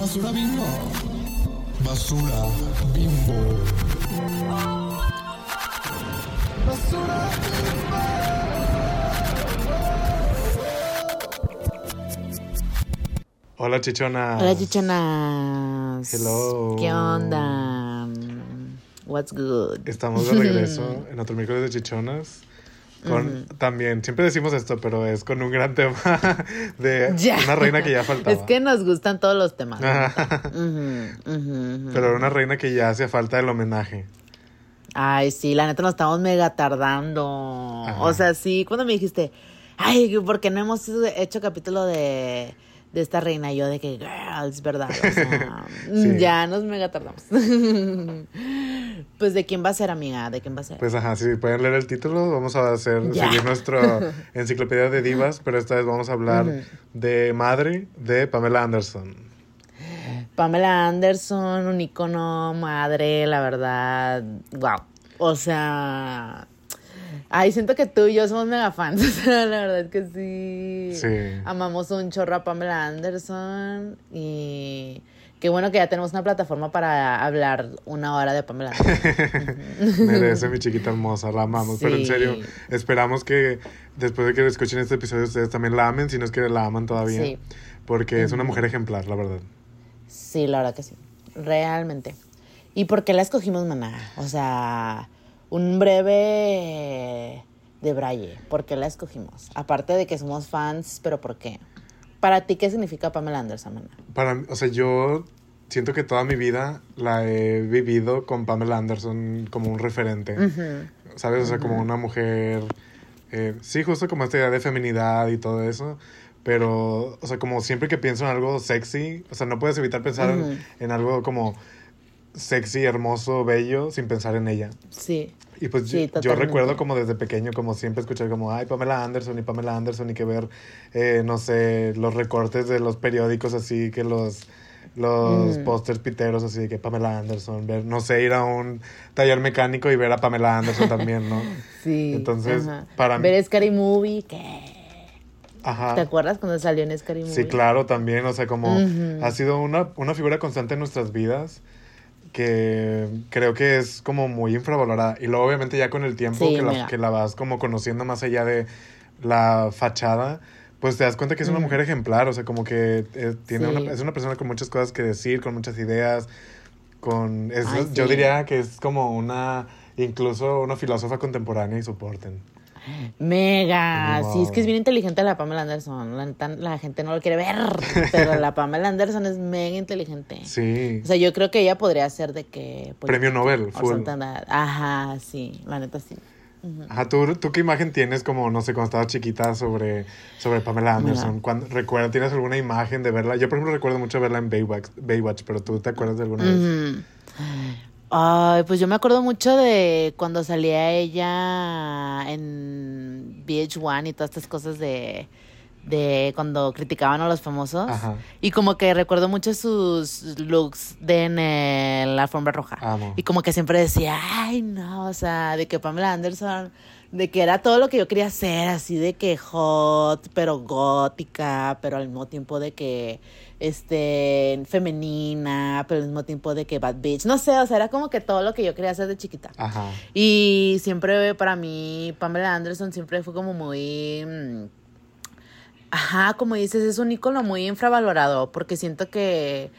Basura bimbo. Basura bimbo. Basura Hola, chichonas. Hola, chichonas. Hello. ¿Qué onda? What's good? Estamos de regreso en otro miércoles de chichonas. Con, También, siempre decimos esto, pero es con un gran tema de Ya. una reina que ya faltaba. Es que nos gustan todos los temas. Ujú, ujú. Pero una reina que ya hacía falta el homenaje. Ay, sí, la neta nos estamos mega tardando. Ajá. O sea, sí, cuando me dijiste, ay, ¿por qué no hemos hecho capítulo de, de esta reina? Y yo de que, girls, ¿verdad? O sea, Sí. ya nos mega tardamos. pues, ¿de quién va a ser, amiga? ¿De quién va a ser? Pues ajá, si pueden leer el título, vamos a hacer, seguir nuestra enciclopedia de divas, pero esta vez vamos a hablar de Madre de Pamela Anderson. Pamela Anderson, un icono madre, la verdad. Wow. O sea. Ay, siento que tú y yo somos mega fans. O sea, la verdad es que sí. Sí. Amamos un chorro a Pamela Anderson. Y qué bueno que ya tenemos una plataforma para hablar una hora de Pamela Anderson. Merece mi chiquita hermosa, la amamos. Pero en serio, esperamos que después de que escuchen este episodio ustedes también la amen, si no es que la aman todavía. Sí. Porque es una mujer ejemplar, la verdad. Sí, la verdad que sí. Realmente. ¿Y por qué la escogimos, maná? O sea, un breve de Braille. ¿Por qué la escogimos? Aparte de que somos fans, pero ¿por qué? Para ti, ¿qué significa Pamela Anderson, maná? Para o sea, yo siento que toda mi vida la he vivido con Pamela Anderson como un referente. ¿Sabes? O sea, como una mujer. eh, sí, justo como esta idea de feminidad y todo eso. Pero, o sea, como siempre que pienso en algo sexy, o sea, no puedes evitar pensar en, algo como sexy, hermoso, bello, sin pensar en ella. Sí. Y pues Sí, yo- yo, recuerdo como desde pequeño, como siempre escuchar como, ay, Pamela Anderson y Pamela Anderson y que ver, eh, no sé, los recortes de los periódicos así, que los, los Mm. pósters piteros así, que Pamela Anderson, ver, no sé, ir a un taller mecánico y ver a Pamela Anderson también, ¿no? Sí. Entonces, ajá. para mí- Ver Scary Movie, ¿qué? Ajá. ¿Te acuerdas cuando salió en Scary Movie? Sí, claro, también, o sea, como Ujú. ha sido una, una figura constante en nuestras vidas que creo que es como muy infravalorada. Y luego obviamente ya con el tiempo Sí, que, la, que la vas como conociendo más allá de la fachada, pues te das cuenta que es una Ujú. mujer ejemplar, o sea, como que eh, tiene Sí. una, es una persona con muchas cosas que decir, con muchas ideas, con... es- Ay, Yo sí. diría que es como una, incluso una filósofa contemporánea y soporten. Mega, Wow. sí, es que es bien inteligente la Pamela Anderson. La, la gente no lo quiere ver, pero la Pamela Anderson es mega inteligente. Sí. O sea, yo creo que ella podría ser de que... pues, Premio Nobel, full. Ajá, sí, la neta sí. Ajá, ¿tú, ¿tú qué imagen tienes como, no sé, cuando estabas chiquita sobre, sobre Pamela Anderson? Cuando, recuerda, ¿Tienes alguna imagen de verla? Yo, por ejemplo, recuerdo mucho verla en Baywatch, Baywatch pero ¿tú te acuerdas de alguna vez? Ay, pues yo me acuerdo mucho de cuando salía ella en VH1 y todas estas cosas de, de cuando criticaban a los famosos. Ajá. Y como que recuerdo mucho sus looks de en el- la alfombra roja. Amo. Y como que siempre decía, ay, no, o sea, de que Pamela Anderson, de que era todo lo que yo quería hacer, así de que hot, pero gótica, pero al mismo tiempo de que, este, femenina, pero al mismo tiempo de que bad bitch. No sé, o sea, era como que todo lo que yo quería hacer de chiquita. Ajá. Y siempre para mí, Pamela Anderson siempre fue como muy... mm, Ajá, como dices, es un ícono muy infravalorado, porque siento que,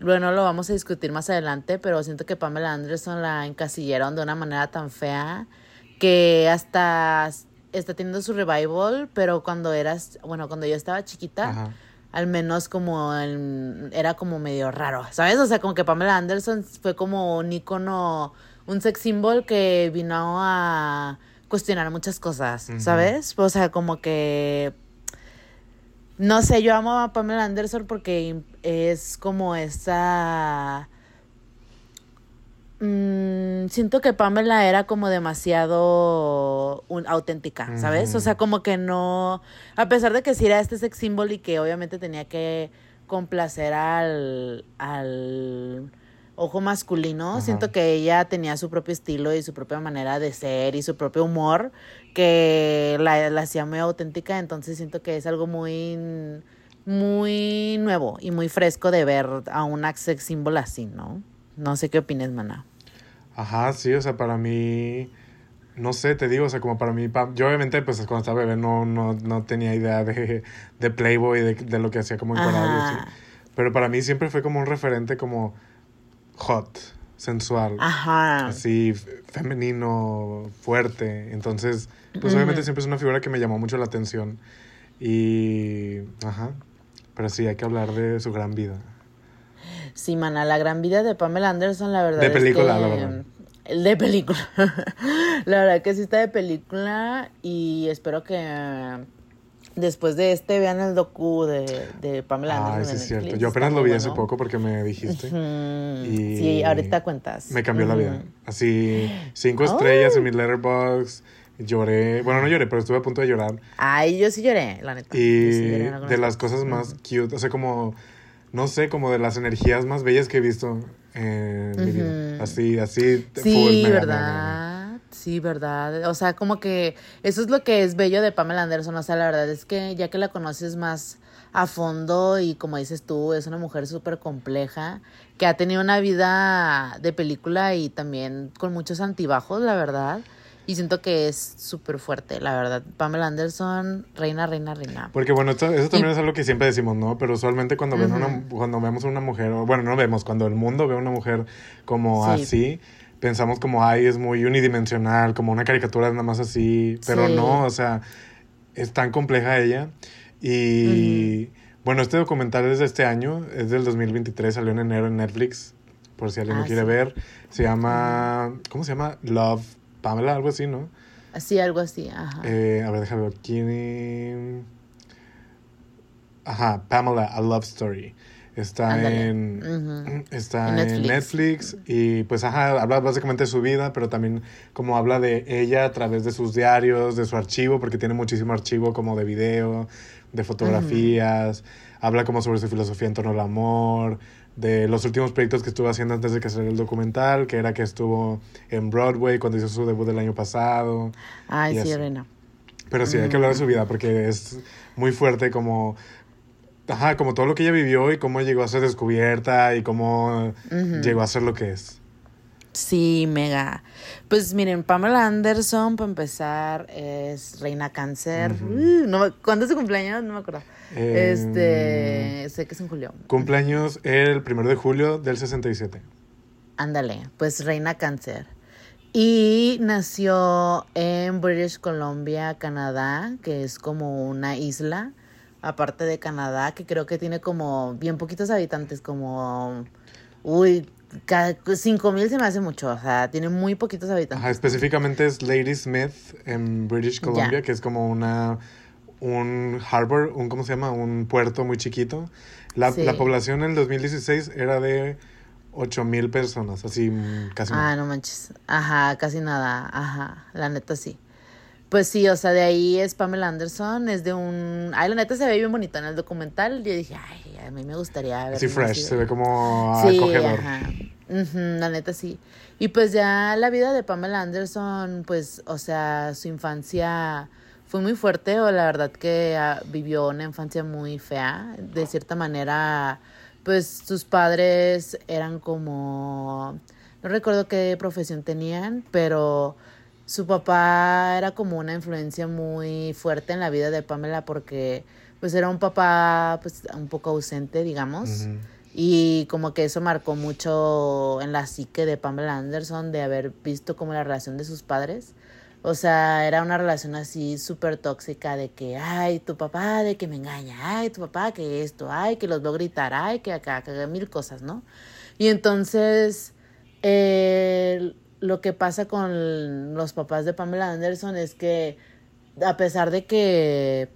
bueno, lo vamos a discutir más adelante, pero siento que Pamela Anderson la encasillaron de una manera tan fea que hasta está teniendo su revival, pero cuando eras, bueno, cuando yo estaba chiquita, Ajá. al menos como el- era como medio raro, ¿sabes? O sea, como que Pamela Anderson fue como un icono, un sex symbol que vino a cuestionar muchas cosas. ¿sabes? O sea, como que no sé, yo amo a Pamela Anderson porque es como esa Mm, siento que Pamela era como demasiado un- auténtica, ¿sabes? O sea, como que no, a pesar de que sí era este sex symbol y que obviamente tenía que complacer al, al ojo masculino, Ajá. siento que ella tenía su propio estilo y su propia manera de ser y su propio humor que la, la hacía muy auténtica, entonces siento que es algo muy muy nuevo y muy fresco de ver a una sex symbol así, ¿no? No sé qué opines, mana. Ajá, sí, o sea, para mí, no sé, te digo, o sea, como para mí, yo obviamente, pues cuando estaba bebé no, no, no tenía idea de, de Playboy, de, de lo que hacía como en. Ajá. Pero para mí siempre fue como un referente como hot, sensual, Ajá. así, femenino, fuerte. Entonces, pues obviamente siempre es una figura que me llamó mucho la atención. Y, ajá, pero sí, hay que hablar de su gran vida. Sí, mana, la gran vida de Pamela Anderson, la verdad. De es película, que- la verdad. De película. la verdad que sí está de película y espero que después de este vean el docu de, de Pamela Anderson. Ay, sí en es cierto. Yo apenas lo vi hace poco porque me dijiste. Y Sí, ahorita cuentas. Me cambió la vida. Así, cinco estrellas en mi letterbox. Lloré. Bueno, no lloré, pero estuve a punto de llorar. Ay, yo sí lloré, la neta. Y sí lloré de las cosas más cute, o sea, como, no sé, como de las energías más bellas que he visto en mi vida. Así, así. full, Sí, mega, mega, mega. Sí, ¿verdad? O sea, como que eso es lo que es bello de Pamela Anderson. O sea, la verdad es que ya que la conoces más a fondo y como dices tú, es una mujer súper compleja que ha tenido una vida de película y también con muchos antibajos, la verdad. Y siento que es súper fuerte, la verdad. Pamela Anderson, reina, reina, reina. Porque bueno, esto- eso también Y- es algo que siempre decimos, ¿no? Pero usualmente cuando, ven una, cuando vemos a una mujer, bueno, no vemos, cuando el mundo ve a una mujer como Sí. así, pensamos como, ay, es muy unidimensional, como una caricatura nada más así, pero Sí. no, o sea, es tan compleja ella. Y bueno, este documental es de este año, es del 2023, salió en enero en Netflix, por si alguien Ah, lo quiere sí. ver. Se llama, ¿cómo se llama? Love Pamela, algo así, ¿no? Así, algo así, ajá. Eh, a ver, déjame ver. aquí. Ajá, Pamela, A Love Story. Está en. Está En en Netflix. Y pues ajá, habla básicamente de su vida, pero también como habla de ella a través de sus diarios, de su archivo, porque tiene muchísimo archivo como de video, de fotografías, habla como sobre su filosofía en torno al amor, de los últimos proyectos que estuvo haciendo antes de que saliera el documental, que era que estuvo en Broadway cuando hizo su debut el año pasado. Ay, sí, reina. Pero sí, hay que hablar de su vida porque es muy fuerte como... Ajá, como todo lo que ella vivió y cómo llegó a ser descubierta y cómo llegó a ser lo que es. Sí, mega. Pues miren, Pamela Anderson, para empezar, es reina cáncer. Uh, no ¿Cuándo es su cumpleaños? No me acuerdo. Eh, este, sé que es en julio. Cumpleaños el primero de julio del 67. Ándale, pues reina cáncer. Y nació en British Columbia, Canadá, que es como una isla, aparte de Canadá, que creo que tiene como bien poquitos habitantes, como, uy, ca- cinco mil se me hace mucho, o sea, tiene muy poquitos habitantes. Ajá, específicamente es Lady Smith en British Columbia, que es como una un harbor, un ¿cómo se llama? Un puerto muy chiquito. La, Sí. la población en el 2016 era de 8 mil personas, así mm, casi. Ah, nada. no manches. Ajá, casi nada. Ajá, la neta sí. Pues sí, o sea, de ahí es Pamela Anderson, es de un... Ay, la neta se ve bien bonito en el documental. Yo dije, ay, a mí me gustaría ver. Una fresh, se ve como Sí, acogedor. ajá. La neta sí. Y pues ya la vida de Pamela Anderson, pues, o sea, su infancia fue muy fuerte, o la verdad que ah, vivió una infancia muy fea. De cierta manera, pues sus padres eran como, no recuerdo qué profesión tenían, pero su papá era como una influencia muy fuerte en la vida de Pamela porque pues era un papá pues un poco ausente, digamos. Y como que eso marcó mucho en la psique de Pamela Anderson de haber visto como la relación de sus padres. O sea, era una relación así súper tóxica de que, ay, tu papá de que me engaña, ay, tu papá que esto, ay, que los veo gritar, ay, que acá, que mil cosas, ¿no? Y entonces, eh, lo que pasa con los papás de Pamela Anderson es que, a pesar de que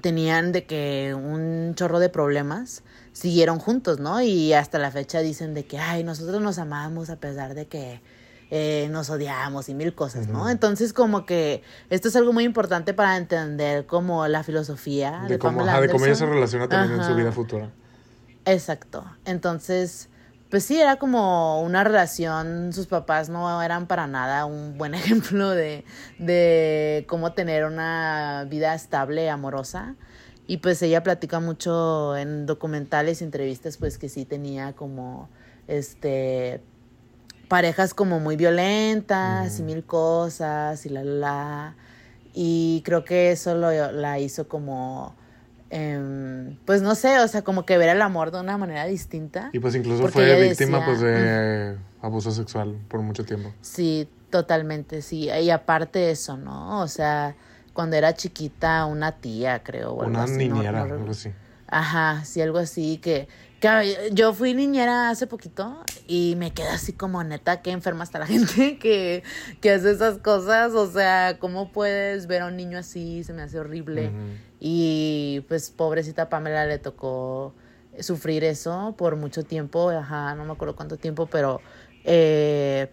tenían de que un chorro de problemas, siguieron juntos, ¿no? Y hasta la fecha dicen de que, ay, nosotros nos amamos a pesar de que eh, nos odiamos y mil cosas, ¿no? Entonces como que esto es algo muy importante para entender como la filosofía de, De cómo, Pamela ajá, de cómo ella se relaciona también en su vida futura. Exacto. Entonces, pues sí, era como una relación, sus papás no eran para nada un buen ejemplo de, de cómo tener una vida estable, amorosa. Y pues ella platica mucho en documentales y entrevistas, pues que sí tenía como, este, parejas como muy violentas y mil cosas y la, la, la. Y creo que eso lo, la hizo como, em, pues no sé, o sea, como que ver el amor de una manera distinta. Y pues incluso fue víctima decía- pues de abuso sexual por mucho tiempo. Sí, totalmente, sí. Y aparte de eso, ¿no? O sea, cuando era chiquita, una tía, creo. o algo Una así, niñera, no algo así. Ajá, sí, algo así que, que yo fui niñera hace poquito y me quedé así como neta, que enferma está la gente que, que hace esas cosas, o sea, ¿cómo puedes ver a un niño así? Se me hace horrible. Y pues pobrecita Pamela le tocó sufrir eso por mucho tiempo, ajá, no me acuerdo cuánto tiempo, pero eh,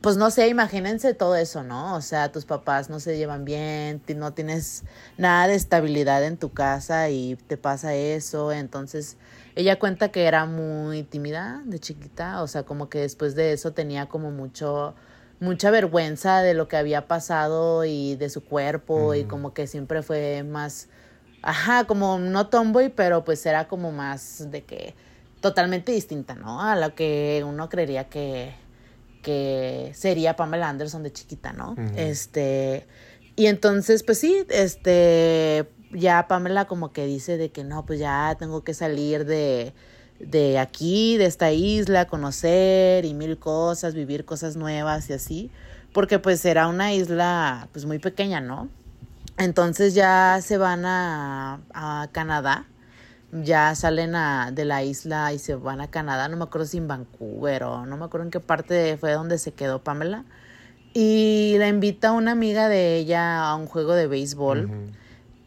pues no sé, imagínense todo eso, ¿no? O sea, tus papás no se llevan bien, no tienes nada de estabilidad en tu casa y te pasa eso, entonces ella cuenta que era muy tímida de chiquita, o sea, como que después de eso tenía como mucho mucha vergüenza de lo que había pasado y de su cuerpo y como que siempre fue más ajá, como no tomboy, pero pues era como más de que totalmente distinta, ¿no? A lo que uno creería que que sería Pamela Anderson de chiquita, ¿no? Este, y entonces, pues sí, este, ya Pamela como que dice de que no, pues ya tengo que salir de, de aquí, de esta isla, conocer y mil cosas, vivir cosas nuevas y así, porque pues era una isla pues muy pequeña, ¿no? Entonces ya se van a, a Canadá, ya salen a, de la isla y se van a Canadá, no me acuerdo si en Vancouver o no me acuerdo en qué parte fue donde se quedó Pamela. Y la invita una amiga de ella a un juego de béisbol.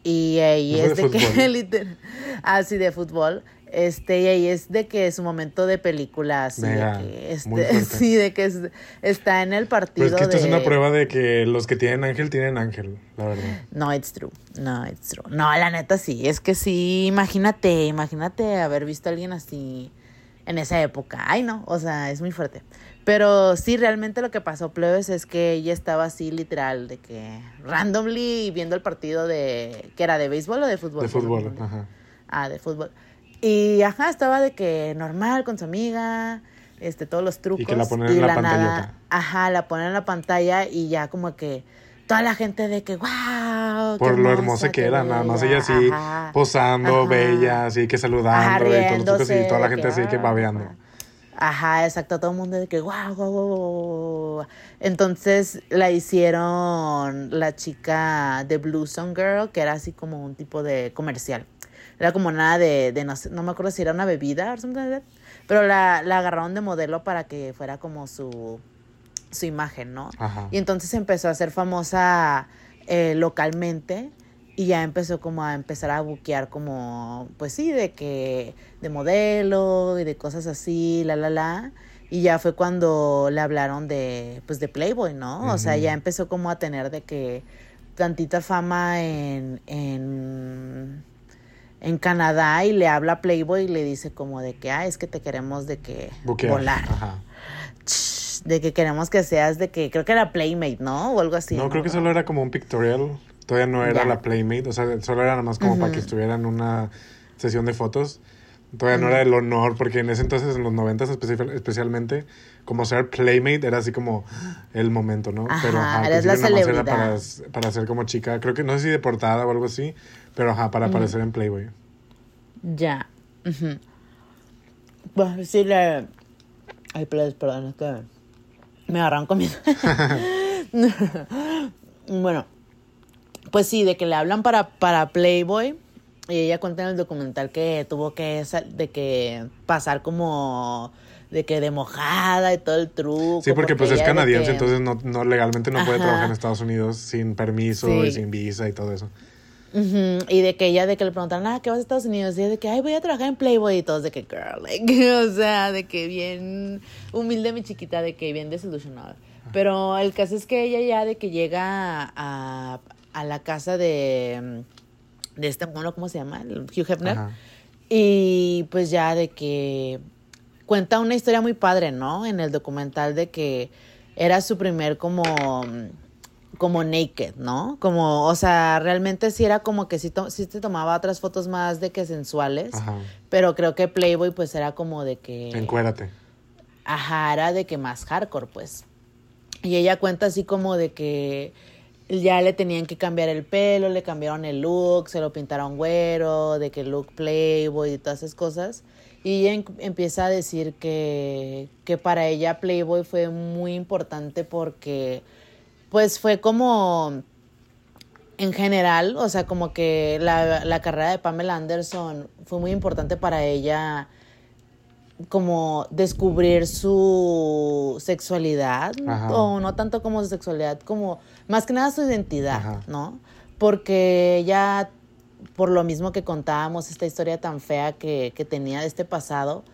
Y ahí es de de, que, literal, así de fútbol. Este, y ahí es de que su momento de película, así Mega, de que, este, sí, de que es- está en el partido Pues es que esto de... es una prueba de que los que tienen ángel tienen ángel, la verdad. No, it's true. No, it's true. No, la neta sí. Es que sí, imagínate, imagínate haber visto a alguien así en esa época. Ay, no, o sea, es muy fuerte. Pero sí, realmente lo que pasó, plebes, es que ella estaba así literal, de que randomly viendo el partido de... que era de béisbol o de fútbol? De fútbol, ajá. Ah, de fútbol. Y ajá, estaba de que normal con su amiga, este, todos los trucos. que la ponen en la pantallota. ajá, la ponen en la pantalla y ya como que toda la gente de que wow. Por lo hermosa que era, nada más ella así posando, Ajá. bella, así que saludando y todos los trucos y toda la gente así que babeando. Ajá, exacto, todo el mundo de que wow, wow, wow, wow, wow. Entonces la hicieron la chica de Blue Song Girl, que era así como un tipo de comercial. Era como nada de, de no sé, no me acuerdo si era una bebida o something like that, pero la, la agarraron de modelo para que fuera como su, su imagen, ¿no? Ajá. Y entonces empezó a ser famosa eh, localmente y ya empezó como a empezar a buquear como, pues sí, de que, de modelo y de cosas así, la, la, la. Y ya fue cuando le hablaron de, pues de Playboy, ¿no? O sea, ya empezó como a tener de que tantita fama en, en, en Canadá y le habla a Playboy y le dice como de que, ah, es que te queremos de que Buquear. volar. Ajá. De que queremos que seas de que, creo que era Playmate, ¿no? O algo así. no, creo que solo era como un pictorial. Todavía no era Ya. la Playmate. O sea, solo era nada más como para que Ujú. estuviera en una sesión de fotos. Todavía no era el honor, porque en ese entonces, en los noventas especi- especialmente, como ser Playmate era así como el momento, ¿no? Ajá, ajá, al eres la nada más era para, celebridad. para ser como chica. Creo que no sé si de portada o algo así, pero ajá, para aparecer en Playboy. Ya. Ujú. Bueno, sí le... Ay, please, perdón, es que me agarran comiendo. bueno, pues sí, de que le hablan para, para Playboy. Y ella cuenta en el documental que tuvo que de que pasar como de que de mojada y todo el truco. Sí, porque pues es canadiense, que- entonces no, no legalmente no puede trabajar en Estados Unidos sin permiso Sí. y sin visa y todo eso. Y de que ella, de que le preguntaron, ah, ¿qué vas a Estados Unidos? Y ella de que, ay, voy a trabajar en Playboy. Y todos de que, girl, like, o sea, de que bien humilde mi chiquita, de que bien desilusionada. Pero el caso es que ella ya de que llega a, a la casa de, de este mono, ¿cómo se llama? Hugh Hefner. Ajá. Y pues ya de que cuenta una historia muy padre, ¿no? En el documental de que era su primer como como naked, ¿no? Como, o sea, realmente sí era como que sí, to- sí te tomaba otras fotos más de que sensuales, Ajá. pero creo que Playboy pues era como de que... Encuérate. Ajá, era de que más hardcore, pues. Y ella cuenta así como de que ya le tenían que cambiar el pelo, le cambiaron el look, se lo pintaron güero, de que look Playboy y todas esas cosas. Y ella em- empieza a decir que, que para ella Playboy fue muy importante porque pues fue como en general, o sea, como que la, la carrera de Pamela Anderson fue muy importante para ella como descubrir su sexualidad, Ajá. o no tanto como su sexualidad, como más que nada su identidad, Ajá. ¿no? Porque ella, por lo mismo que contábamos, esta historia tan fea que, que tenía de este pasado,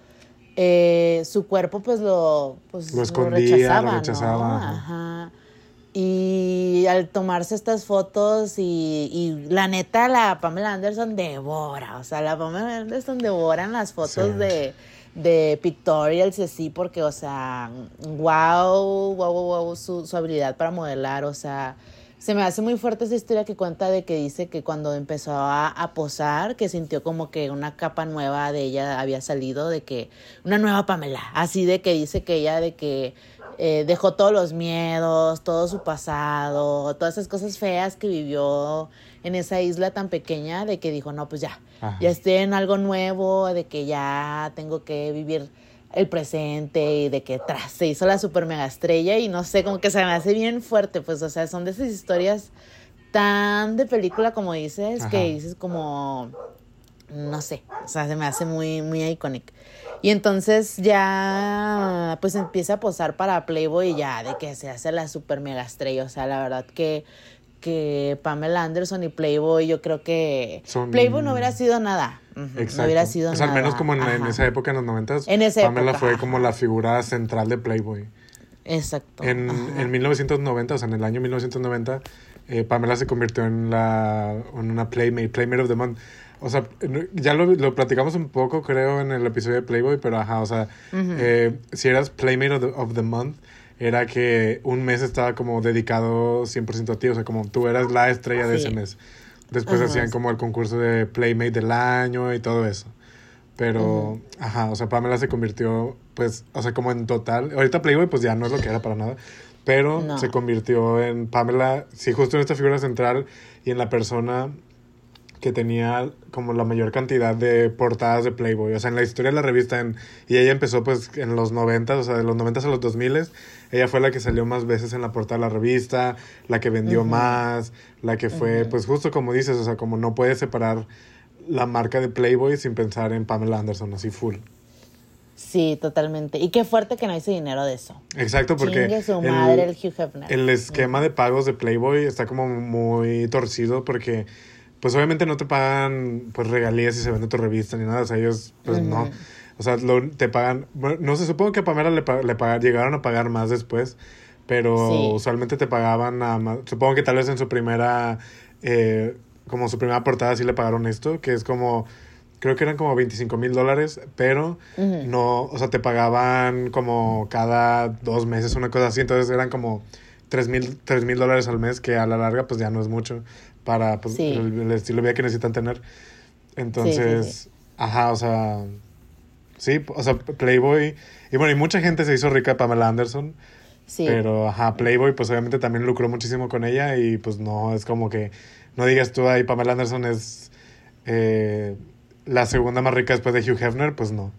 eh, su cuerpo pues lo, pues, Lo escondía, lo rechazaba, ¿no? rechazaba, ajá. Ajá. Y al tomarse estas fotos y, y la neta, la Pamela Anderson devora, o sea, la Pamela Anderson devora en las fotos Sí. de, de pictorials y así, porque, o sea, wow, wow, wow, wow, su, su habilidad para modelar, o sea, se me hace muy fuerte esa historia que cuenta de que dice que cuando empezó a, a posar, que sintió como que una capa nueva de ella había salido, de que una nueva Pamela, así de que dice que ella de que eh, dejó todos los miedos, todo su pasado, todas esas cosas feas que vivió en esa isla tan pequeña, de que dijo, no, pues ya, Ajá. ya estoy en algo nuevo, de que ya tengo que vivir el presente y de que tras se hizo la super mega estrella y no sé, como que se me hace bien fuerte, pues, o sea, son de esas historias tan de película como dices, Ajá. que dices como, no sé, o sea, se me hace muy, muy iconic. Y entonces ya, pues empieza a posar para Playboy y ya, de que se hace la super mega estrella, o sea, la verdad que que Pamela Anderson y Playboy, yo creo que Son- Playboy no hubiera sido nada. Exacto. No hubiera sido o sea, nada. al menos como en, esa época, en los noventas, Pamela época, fue como la figura central de Playboy. Exacto. En, en 1990, o sea, en el año 1990, eh, Pamela se convirtió en, la, en una Playmate, Playmate of the Month. O sea, ya lo, lo platicamos un poco, creo, en el episodio de Playboy, pero ajá, o sea, eh, si eras Playmate of the, of the Month, era que un mes estaba como dedicado 100% a ti, o sea, como tú eras la estrella de Sí. ese mes. Después hacían como el concurso de Playmate del año y todo eso. Pero, ajá, o sea, Pamela se convirtió, pues, o sea, como en total. Ahorita Playboy, pues ya no es lo que era para nada. Pero No. se convirtió en Pamela, sí, justo en esta figura central y en la persona que tenía como la mayor cantidad de portadas de Playboy. O sea, en la historia de la revista, en, y ella empezó pues en los 90, o sea, de los 90 a los 2000, ella fue la que salió más veces en la portada de la revista, la que vendió más, la que fue, pues justo como dices, o sea, como no puedes separar la marca de Playboy sin pensar en Pamela Anderson, así full. Sí, totalmente. Y qué fuerte que no hice dinero de eso. Exacto, porque Chingue su el- madre el Hugh Hefner. el esquema de pagos de Playboy está como muy torcido porque pues obviamente no te pagan pues regalías si se vende tu revista ni nada, o sea, ellos pues no. O sea, lo- te pagan, bueno, no sé, supongo que a Pamela le, le llegaron a pagar más después, pero Sí. usualmente te pagaban nada más, supongo que tal vez en su primera, eh, como su primera portada sí le pagaron esto, que es como, creo que eran como 25 mil dólares, pero no, o sea, te pagaban como cada dos meses, una cosa así, entonces eran como 3 mil tres mil dólares al mes, que a la larga pues ya no es mucho para pues, Sí. el, el estilo de vida que necesitan tener. Entonces, sí. ajá, o sea, sí, o sea, Playboy, y bueno, y mucha gente se hizo rica Pamela Anderson, Sí. pero ajá, Playboy pues obviamente también lucró muchísimo con ella y pues no, es como que, no digas tú ahí, Pamela Anderson es eh, la segunda más rica después de Hugh Hefner, pues no.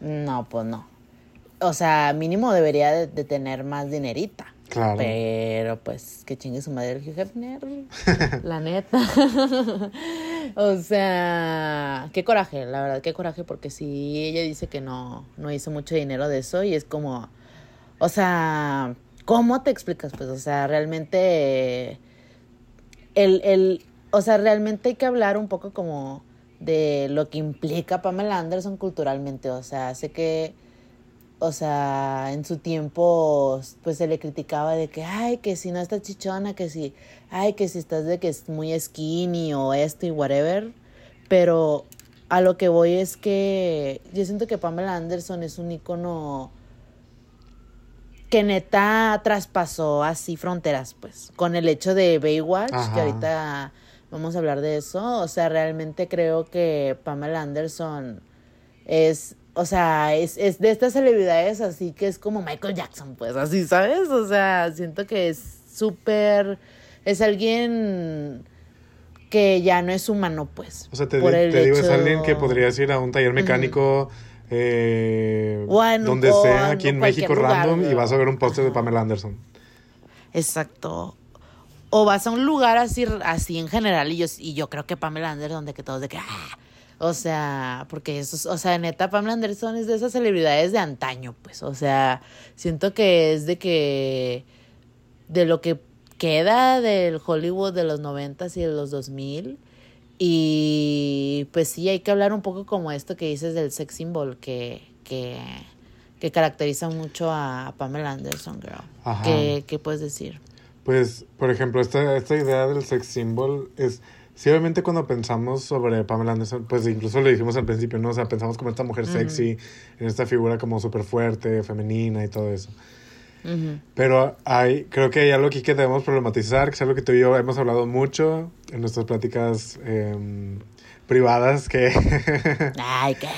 No, pues no. O sea, mínimo debería de, de tener más dinerita. Claro. Pero pues que chingue su madre el Hugh Hefner. la neta. o sea, qué coraje, la verdad, qué coraje, porque sí, ella dice que no, no hizo mucho dinero de eso y es como, o sea, ¿cómo te explicas? Pues, o sea, realmente, el, el, o sea, realmente hay que hablar un poco como de lo que implica Pamela Anderson culturalmente, o sea, sé que o sea, en su tiempo, pues se le criticaba de que, ay, que si no estás chichona, que si, ay, que si estás de que es muy skinny o esto y whatever. Pero a lo que voy es que yo siento que Pamela Anderson es un icono que neta traspasó así fronteras, pues, con el hecho de Baywatch, Ajá. que ahorita vamos a hablar de eso. O sea, realmente creo que Pamela Anderson es, o sea, es, es de estas celebridades así que es como Michael Jackson, pues, así, ¿sabes? O sea, siento que es súper, es alguien que ya no es humano, pues. O sea, te, te digo, es alguien que podrías ir a un taller mecánico eh, en un- donde sea, aquí en México lugar, random, y vas a ver un póster de. Pamela Anderson. Exacto. O vas a un lugar así, así en general y yo, y yo creo que Pamela Anderson, de que todos de que... "Ah". O sea, porque eso, es- o sea, neta, Pamela Anderson es de esas celebridades de antaño, pues. O sea, siento que es de que... De lo que queda del Hollywood de los noventas y de los 2000. Y pues sí, hay que hablar un poco como esto que dices del sex symbol que, que, que caracteriza mucho a Pamela Anderson, girl. Ajá. ¿Qué, ¿Qué puedes decir? Pues, por ejemplo, esta, esta idea del sex symbol es... Sí, obviamente cuando pensamos sobre Pamela Anderson, pues incluso lo dijimos al principio, ¿no? O sea, pensamos como esta mujer sexy, en esta figura como súper fuerte, femenina y todo eso. Pero hay, creo que hay algo aquí que debemos problematizar, que es algo que tú y yo hemos hablado mucho en nuestras pláticas em, privadas, que Ay, ¿qué?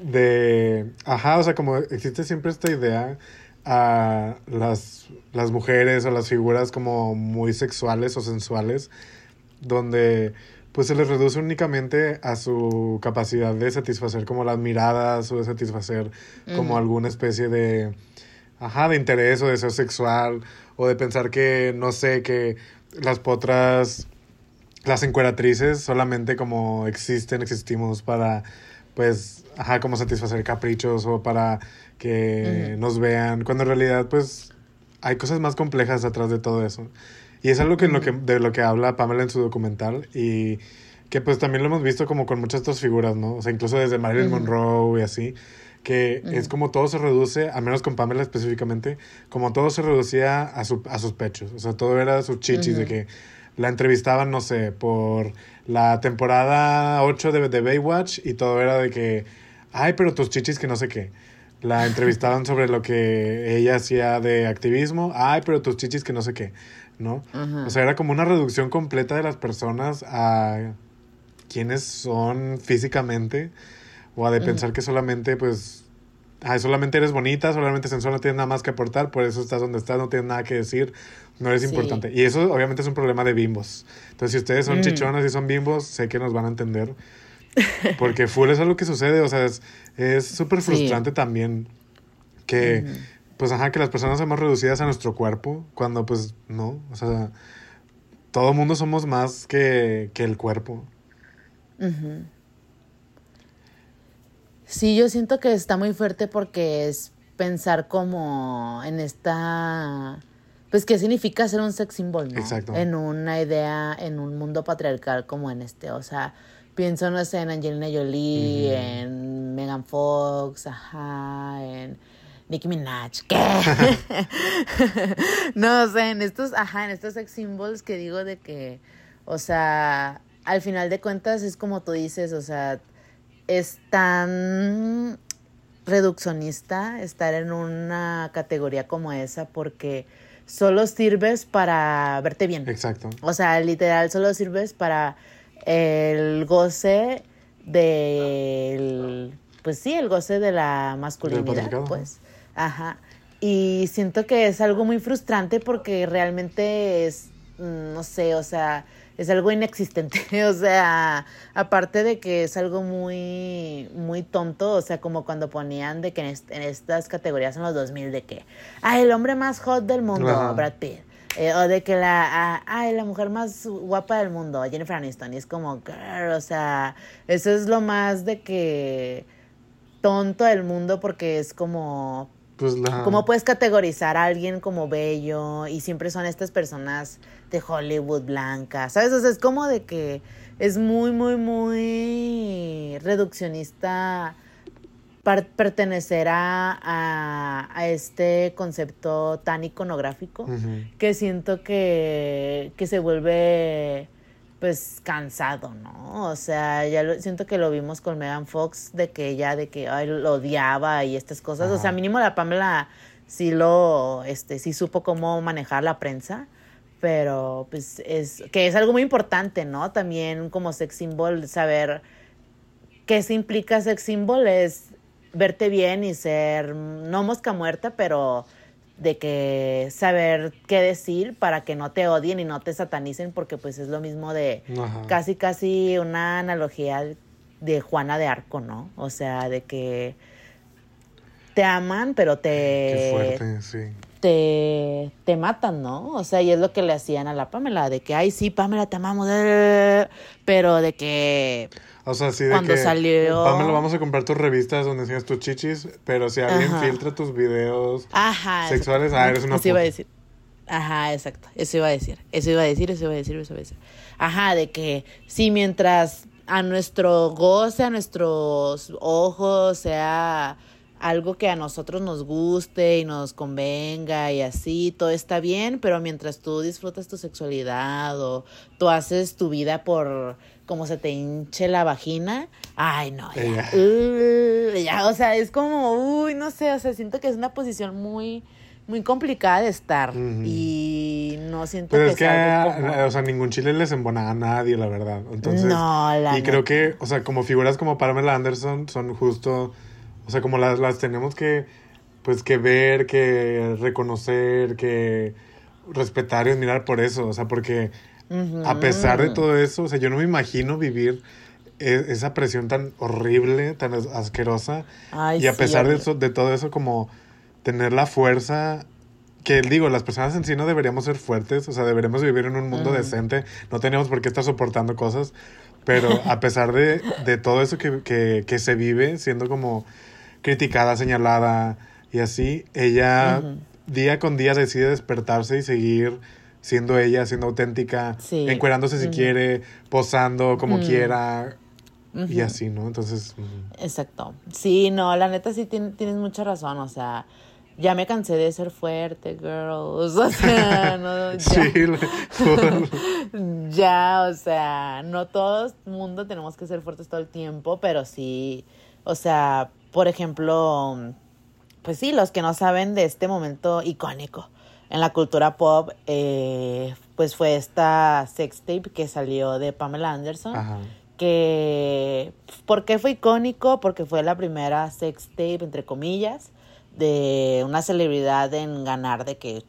de, ajá, o sea, como existe siempre esta idea a las, las mujeres o las figuras como muy sexuales o sensuales, donde pues se les reduce únicamente a su capacidad de satisfacer como las miradas o de satisfacer como alguna especie de, ajá, de interés o deseo sexual o de pensar que, no sé, que las potras, las encueratrices solamente como existen, existimos para, pues, ajá, como satisfacer caprichos o para que nos vean, cuando en realidad, pues, hay cosas más complejas atrás de todo eso. Y es algo que, en lo que de lo que habla Pamela en su documental y que pues también lo hemos visto como con muchas otras figuras, ¿no? O sea, incluso desde Marilyn. Monroe y así, que es como todo se reduce, al menos con Pamela específicamente, como todo se reducía a, su, a sus pechos, o sea, todo era sus chichis, de que la entrevistaban, no sé, por la temporada 8 de, de Baywatch y todo era de que, ay, pero tus chichis que no sé qué. La entrevistaban sobre lo que ella hacía de activismo, ay, pero tus chichis que no sé qué, ¿no? Ajá. O sea, era como una reducción completa de las personas a quienes son físicamente o a de pensar que solamente, pues, ay, solamente eres bonita, solamente sensual, no tienes nada más que aportar, por eso estás donde estás, no tienes nada que decir, no eres Sí. importante. Y eso obviamente es un problema de bimbos. Entonces, si ustedes son Mm. chichonas y son bimbos, sé que nos van a entender. Porque full es algo que sucede, o sea, es es súper Sí. frustrante también que. Pues, ajá, que las personas somos reducidas a nuestro cuerpo, cuando, pues, no, o sea, todo mundo somos más que, que el cuerpo. Sí, yo siento que está muy fuerte porque es pensar como en esta... Pues, ¿qué significa ser un sex symbol, no? Exacto. En una idea, en un mundo patriarcal como en este. O sea, pienso, no sé, en Angelina Jolie, en Megan Fox, ajá, en Nicki Minaj, ¿qué? no, sé, en estos, ajá, en estos sex symbols que digo de que, o sea, al final de cuentas es como tú dices, o sea, es tan reduccionista estar en una categoría como esa porque solo sirves para verte bien. Exacto. O sea, literal, solo sirves para el goce del. Pues sí, el goce de la masculinidad, pues. Ajá. Y siento que es algo muy frustrante porque realmente es. mm, No sé, o sea, es algo inexistente. O sea, aparte de que es algo muy, muy tonto, o sea, como cuando ponían de que en, est- en estas categorías en los 2000 de que, ay, el hombre más hot del mundo, Ajá. Brad Pitt. Eh, o de que la, ah, ay, la mujer más guapa del mundo, Jennifer Aniston. Y es como, girl, o sea, eso es lo más de que tonto del mundo porque es como, Pues la... ¿Cómo puedes categorizar a alguien como bello? Y siempre son estas personas de Hollywood blancas, ¿sabes? O sea, es como de que es muy, muy, muy reduccionista pertenecer a, a, a este concepto tan iconográfico que siento que, que se vuelve pues cansado, ¿no? O sea, ya lo, siento que lo vimos con Megan Fox de que ella de que ay, lo odiaba y estas cosas. O sea, mínimo la Pamela sí lo, este, sí supo cómo manejar la prensa, pero pues es, que es algo muy importante, ¿no? También como sex symbol, saber qué se implica sex symbol es verte bien y ser, no mosca muerta, pero de que saber qué decir para que no te odien y no te satanicen, porque pues es lo mismo de Ajá. casi, casi una analogía de Juana de Arco, ¿no? O sea, de que te aman, pero te, Qué fuerte, sí. te, te matan, ¿no? O sea, y es lo que le hacían a la Pamela, de que, ay, sí, Pamela, te amamos, eh", pero de que, O sea, sí de Cuando que... salió- Pamela, vamos a comprar tus revistas donde enseñas tus chichis, pero si alguien Ajá. filtra tus videos ajá. sexuales, ah, eres una Eso iba a puta. decir. Ajá, exacto. Eso iba a decir. Eso iba a decir, eso iba a decir, eso iba a decir. Ajá, de que sí, mientras a nuestro goce, a nuestros ojos, sea algo que a nosotros nos guste y nos convenga y así, todo está bien, pero mientras tú disfrutas tu sexualidad o tú haces tu vida por como se te hinche la vagina, ay no, ya, Ella. uh, ya, o sea, es como, uy, no sé, o sea, siento que es una posición muy, muy complicada de estar Ujú. y no siento Pero que es que, ah, como- o sea, ningún chile les embona a nadie, la verdad. Entonces, No, la y creo que, o sea, como figuras como Pamela Anderson son justo, o sea, como las, las tenemos que, pues, que ver, que reconocer, que respetar y admirar por eso, o sea, porque A pesar de todo eso, o sea, yo no me imagino vivir e- esa presión tan horrible, tan as- asquerosa, Ay, y a sí, pesar de, eso, de todo eso, como tener la fuerza que digo, las personas en sí no deberíamos ser fuertes, o sea, deberíamos vivir en un mundo decente, no tenemos por qué estar soportando cosas, pero a pesar de, de todo eso que, que, que se vive, siendo como criticada, señalada y así, ella día con día decide despertarse y seguir siendo ella, siendo auténtica, Sí. encuerándose si quiere, posando como quiera y así, ¿no? Entonces, Exacto. Sí, no, la neta sí tien- tienes mucha razón, o sea, ya me cansé de ser fuerte, girls, o sea, no, ya, sí, ya, o sea, no todo el mundo tenemos que ser fuertes todo el tiempo, pero sí, o sea, por ejemplo, pues sí, los que no saben de este momento icónico en la cultura pop, eh, pues fue esta sex tape que salió de Pamela Anderson Ajá. que ¿por qué fue icónico? Porque fue la primera sex tape, entre comillas, de una celebridad en ganar de que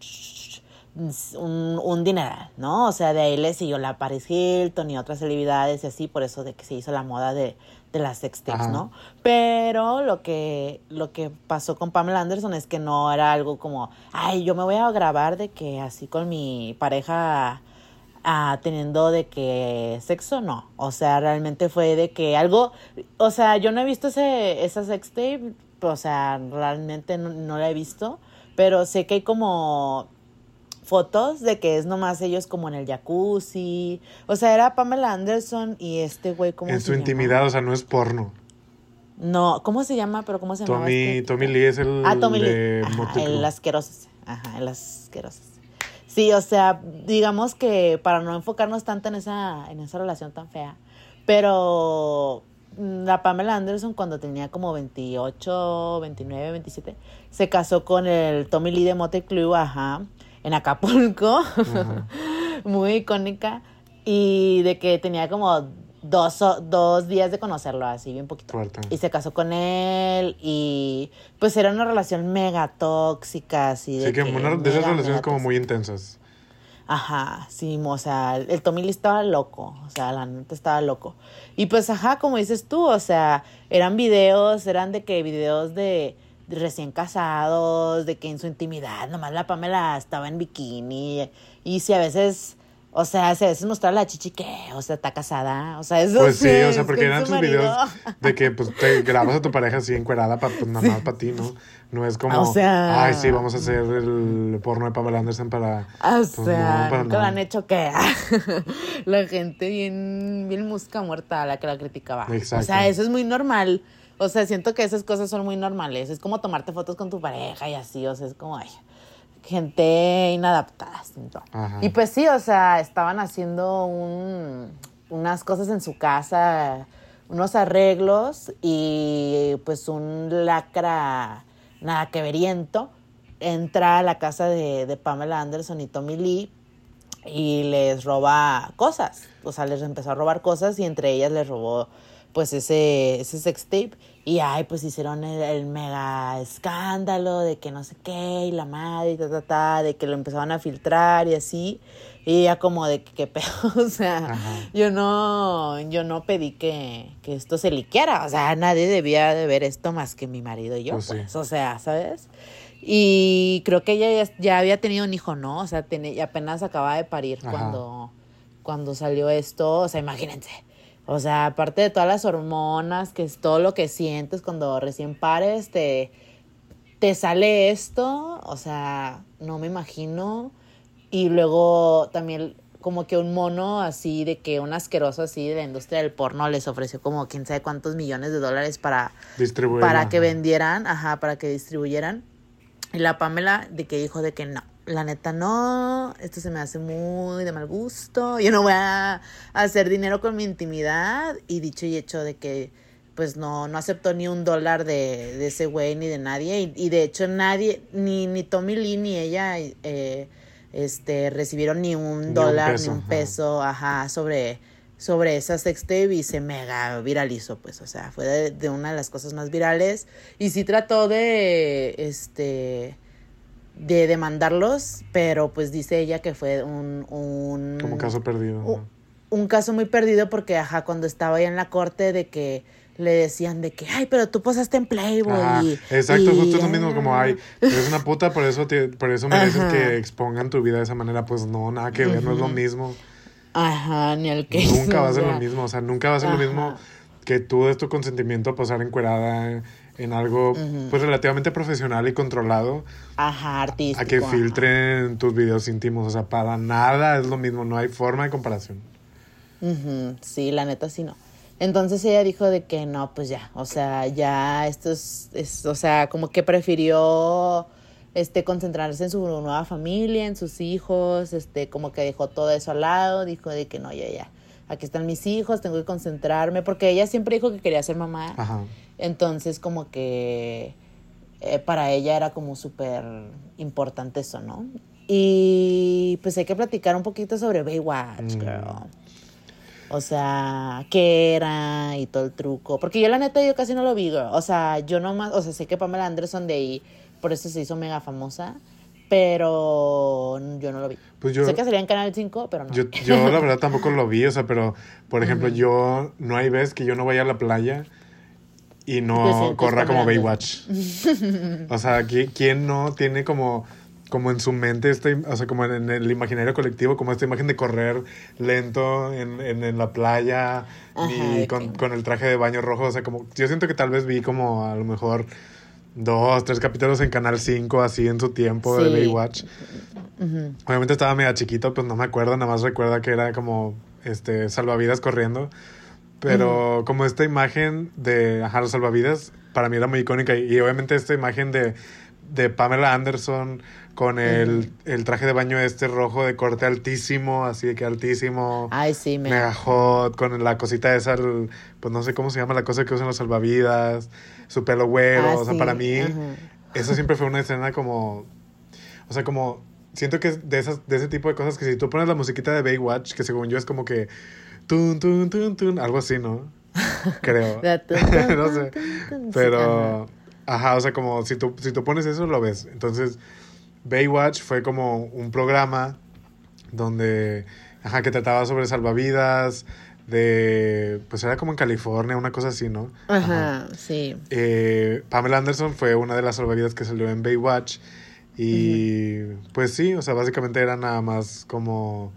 un, un dineral, ¿no? O sea, de ahí le siguió la Paris Hilton y otras celebridades y así, por eso de que se hizo la moda de, de las sex tapes, Ajá. ¿no? Pero lo que, lo que pasó con Pamela Anderson es que no era algo como, ay, yo me voy a grabar de que así con mi pareja ah, teniendo de que sexo, no. O sea, realmente fue de que algo, o sea, yo no he visto ese, esa sex tape, o sea, realmente no, no la he visto, pero sé que hay como fotos de que es nomás ellos como en el jacuzzi. O sea, era Pamela Anderson y este güey como en su intimidad, o sea, no es porno. No, ¿cómo se llama? Pero ¿cómo se llama? Tommy, Tommy Lee es el Ah, Tommy Lee. Ajá, el asqueroso. Ajá, el asqueroso. Sí, o sea, digamos que para no enfocarnos tanto en esa, en esa relación tan fea. Pero la Pamela Anderson cuando tenía como 28, 29, 27, se casó con el Tommy Lee de Motley Crue, ajá, en Acapulco. Muy icónica. Y de que tenía como dos, dos días de conocerlo, así bien poquito. Fuerte. Y se casó con él y pues era una relación mega tóxica, así de Sí, que que una de esas relaciones como muy intensas. Ajá, sí, o sea, el Tommy Lee estaba loco, o sea, la neta estaba loco. Y pues, ajá, como dices tú, o sea, eran videos, eran de que videos de, de recién casados, de que en su intimidad, nomás la Pamela estaba en bikini, y si a veces, o sea, si a veces mostraba la chichi que, o sea, está casada, o sea, eso Pues sí, o sea, porque eran sus videos de que pues te grabas a tu pareja así encuerada para pues nada más para ti, ¿no? No es como, O sea- ay, sí, vamos a hacer el porno de Pamela Anderson para... O Pues sea, no, para lo han hecho que la gente bien, bien musca muerta a la que la criticaba. Exacto. O sea, eso es muy normal. O sea, siento que esas cosas son muy normales. Es como tomarte fotos con tu pareja y así. O sea, es como, ay, gente inadaptada, siento. Ajá. Y pues sí, o sea, estaban haciendo un- unas cosas en su casa, unos arreglos y pues un lacra nada que veriento entra a la casa de, de Pamela Anderson y Tommy Lee y les roba cosas. O sea, les empezó a robar cosas y entre ellas les robó pues ese, ese sex tape. Y ay, pues hicieron el, el mega escándalo de que no sé qué, y la madre, y ta, ta, ta, de que lo empezaban a filtrar y así. Y ya como de que qué pedo, o sea, Ajá. yo no, yo no pedí que, que esto se liqueara. O sea, nadie debía de ver esto más que mi marido y yo, Pues pues. sí. O sea, ¿sabes? Y creo que ella ya, ya había tenido un hijo, ¿no? O sea, y apenas acaba de parir Ajá. cuando, cuando salió esto. O sea, imagínense. O sea, aparte de todas las hormonas, que es todo lo que sientes cuando recién pares, te, te sale esto. O sea, no me imagino. Y luego también como que un mono así, de que un asqueroso así de la industria del porno les ofreció como quién sabe cuántos millones de dólares para Distribuir. para que vendieran, ajá, para que distribuyeran. Y la Pamela de que dijo de que no, la neta no, esto se me hace muy de mal gusto, yo no voy a hacer dinero con mi intimidad y dicho y hecho de que pues no, no aceptó ni un dólar de, de ese güey ni de nadie y, y de hecho nadie, ni, ni Tommy Lee ni ella eh, este, recibieron ni un Ni un dólar peso, ni un ajá. peso, ajá, sobre sobre esa sextape y se mega viralizó, pues, o sea, fue de, de una de las cosas más virales y sí trató de, este, de demandarlos, pero pues dice ella que fue un, un Como caso perdido. un caso muy perdido porque, ajá, cuando estaba ahí en la corte de que le decían de que, ay, pero tú posaste en Playboy. Ajá, y- exacto, y- justo es lo mismo como, ah". ay, eres una puta, por eso, te- por eso mereces Ajá. que expongan tu vida de esa manera. Pues no, nada que ver, no es lo mismo. Ajá, ni el que Nunca va a ser lo mismo, o sea, nunca va a ser lo mismo que tú des tu consentimiento a posar encuerada en, algo pues relativamente profesional y controlado Ajá, artístico. a que ajá. filtren tus videos íntimos, o sea, para nada es lo mismo, no hay forma de comparación. Sí, la neta sí no. Entonces ella dijo de que no, pues ya, o sea, ya esto es, es- o sea, como que prefirió este concentrarse en su nueva familia, en sus hijos, este, como que dejó todo eso al lado, dijo de que no, ya, ya, aquí están mis hijos, tengo que concentrarme, porque ella siempre dijo que quería ser mamá, Ajá. Entonces como que eh, para ella era como súper importante eso, ¿no? Y pues hay que platicar un poquito sobre Baywatch, Mm. girl. O sea, qué era y todo el truco. Porque yo la neta yo casi no lo vi, girl. O sea, yo nomás, o sea, sé que Pamela Anderson de ahí, por eso se hizo mega famosa, pero yo no lo vi. Pues yo, sé que salía en Canal 5, pero no. yo, yo la verdad tampoco lo vi, o sea, pero, por ejemplo, yo, no hay vez que yo no vaya a la playa y no sientes corra como. Baywatch. o sea, ¿qui- ¿quién no tiene como, como en su mente, este, o sea, como en el imaginario colectivo, como esta imagen de correr lento en, en, en la playa Ajá, y con, con el traje de baño rojo? O sea, como, yo siento que tal vez vi como a lo mejor dos, tres capítulos en Canal 5, así en su tiempo de. Baywatch. Obviamente estaba medio chiquito, pues no me acuerdo, nada más recuerda que era como este salvavidas corriendo. Pero como esta imagen de ajá, los salvavidas, para mí era muy icónica. Y, y obviamente esta imagen de, de Pamela Anderson con el, el traje de baño este rojo de corte altísimo, así de que altísimo, Ay, sí, me... mega hot, con la cosita esa, el- pues no sé cómo se llama la cosa que usan los salvavidas, su pelo güero, Ah, o sea, sí, para mí ajá. eso siempre fue una escena como. O sea, como. Siento que es de, esas, de ese tipo de cosas que si tú pones la musiquita de Baywatch, que según yo es como que. Tun, tun, tun, tun, algo así, ¿no? Creo. No sé. Pero. Ajá, o sea, como si tú, si tú pones eso, lo ves. Entonces, Baywatch fue como un programa donde. Ajá, que trataba sobre salvavidas. De. Pues era como en California, una cosa así, ¿no? Ajá, sí. Eh, Pamela Anderson fue una de las salvavidas que salió en Baywatch. Y pues sí, o sea, básicamente era nada más como.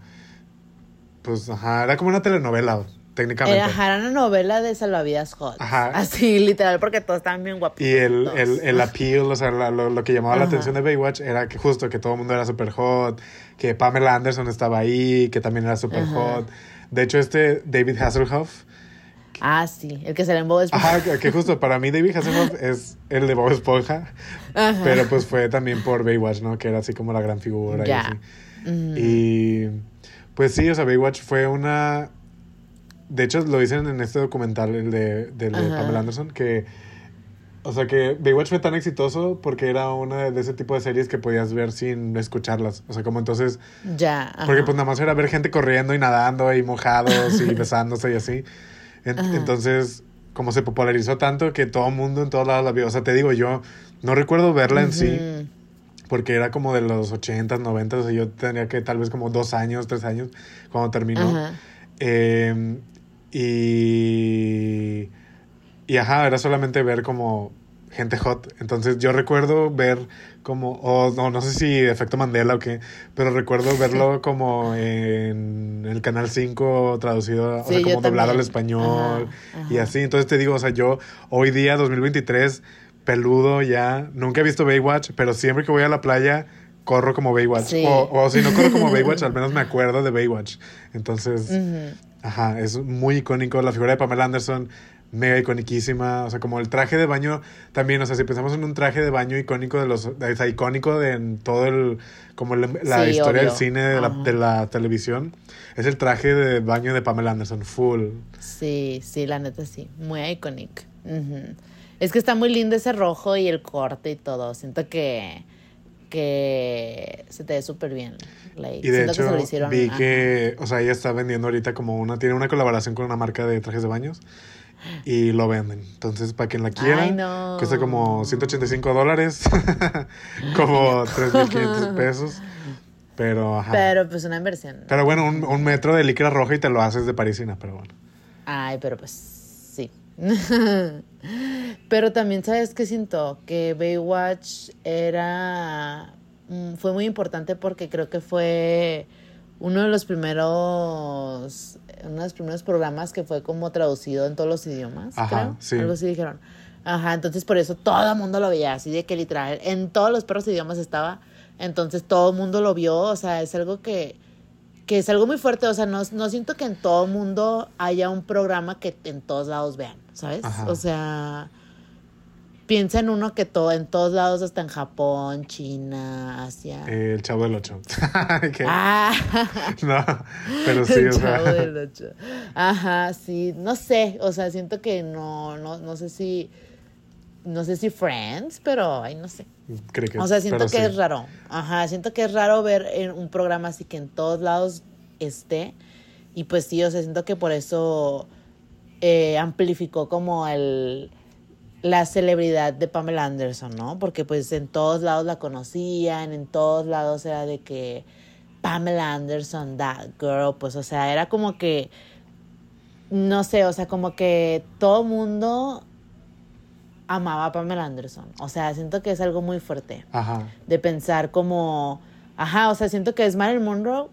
Pues ajá, era como una telenovela, técnicamente. Era, ajá, era una novela de salvavidas hot. Ajá. Así, literal, porque todos estaban bien guapos. Y el, el, el appeal, o sea, lo, lo que llamaba la atención de Baywatch era que justo que todo el mundo era super hot, que Pamela Anderson estaba ahí, que también era super Ajá. hot. De hecho, este David Hasselhoff, Ah, sí, el que se en Bob Esponja. ajá, que, justo para mí David Hasselhoff es el de Bob Esponja. Ajá. Pero pues fue también por Baywatch, ¿no? Que era así como la gran figura y Ya. así. Mm. Y pues sí, o sea, Baywatch fue una... De hecho, lo dicen en este documental, el de, del de. Pamela Anderson, que O sea que Baywatch fue tan exitoso porque era una de ese tipo de series que podías ver sin escucharlas. O sea, como entonces. Ya. ajá. Porque pues nada más era ver gente corriendo y nadando y mojados y besándose y así. En- entonces, como se popularizó tanto que todo el mundo en todos lados la vio. O sea, te digo, yo no recuerdo verla en sí Ujú. Porque era como de los 80s, 90s. O sea, yo tenía que tal vez como dos años, tres años cuando terminó. Ajá. Eh, y. Y ajá, era solamente ver como gente hot. Entonces yo recuerdo ver como. O no, no sé si efecto Mandela o qué. Pero recuerdo verlo como en el canal 5 traducido, o sea, como doblado al español. Ajá, Y así. Entonces te digo, o sea, yo hoy día, 2023, peludo ya. Nunca he visto Baywatch, pero siempre que voy a la playa. Corro como Baywatch. Sí. O, o si no corro como Baywatch, al menos me acuerdo de Baywatch. Entonces. Ajá, es muy icónico. La figura de Pamela Anderson, mega iconiquísima. O sea, como el traje de baño también. O sea, si pensamos en un traje de baño icónico de los. O sea, icónico de en todo el. Como la, la Sí, historia del cine, de la, Ajá. de la televisión. Es el traje de baño de Pamela Anderson, full. Sí, sí, la neta sí. Muy iconic. Ujú. Es que está muy lindo ese rojo y el corte y todo. Siento que, que se te ve súper bien. Like, Y de que hecho, lo hicieron. vi ajá. que. O sea, ella está vendiendo ahorita como una. Tiene una colaboración con una marca de trajes de baños. Y lo venden. Entonces, para quien la quiera, Ay, no. cuesta como 185 dólares. como 3.500 pesos. Pero, ajá. Pero pues una inversión. Pero bueno, un, un metro de licra roja y te lo haces de parisina, pero bueno. Ay, pero pues sí. pero también, ¿sabes qué siento? Que Baywatch era. mm, Fue muy importante porque creo que fue uno de los primeros. Uno de los primeros programas que fue como traducido en todos los idiomas. Ajá, creo. sí. Algo así dijeron. Ajá, entonces por eso todo el mundo lo veía, así de que literal, en todos los perros idiomas estaba. Entonces todo el mundo lo vio, o sea, es algo que que es algo muy fuerte, o sea, no, no siento que en todo mundo haya un programa que en todos lados vean, ¿sabes? Ajá. O sea, piensa en uno que todo, en todos lados, hasta en Japón, China, Asia. Eh, el chavo del 8. ah, No, pero sí, el o sea. Chavo del Ocho. Ajá, sí, no sé, o sea, siento que no, no, no sé si, no sé si Friends, pero, ay, no sé. creo que, O sea, siento que sí. es raro. Ajá, siento que es raro ver en un programa así que en todos lados esté. Y pues sí, o sea, siento que por eso eh, amplificó como el la celebridad de Pamela Anderson, ¿no? Porque pues en todos lados la conocían, en todos lados era de que Pamela Anderson, that girl, pues o sea, era como que, no sé, o sea, como que todo mundo amaba a Pamela Anderson. O sea, siento que es algo muy fuerte Ajá. de pensar como, ajá, o sea, siento que es Marilyn Monroe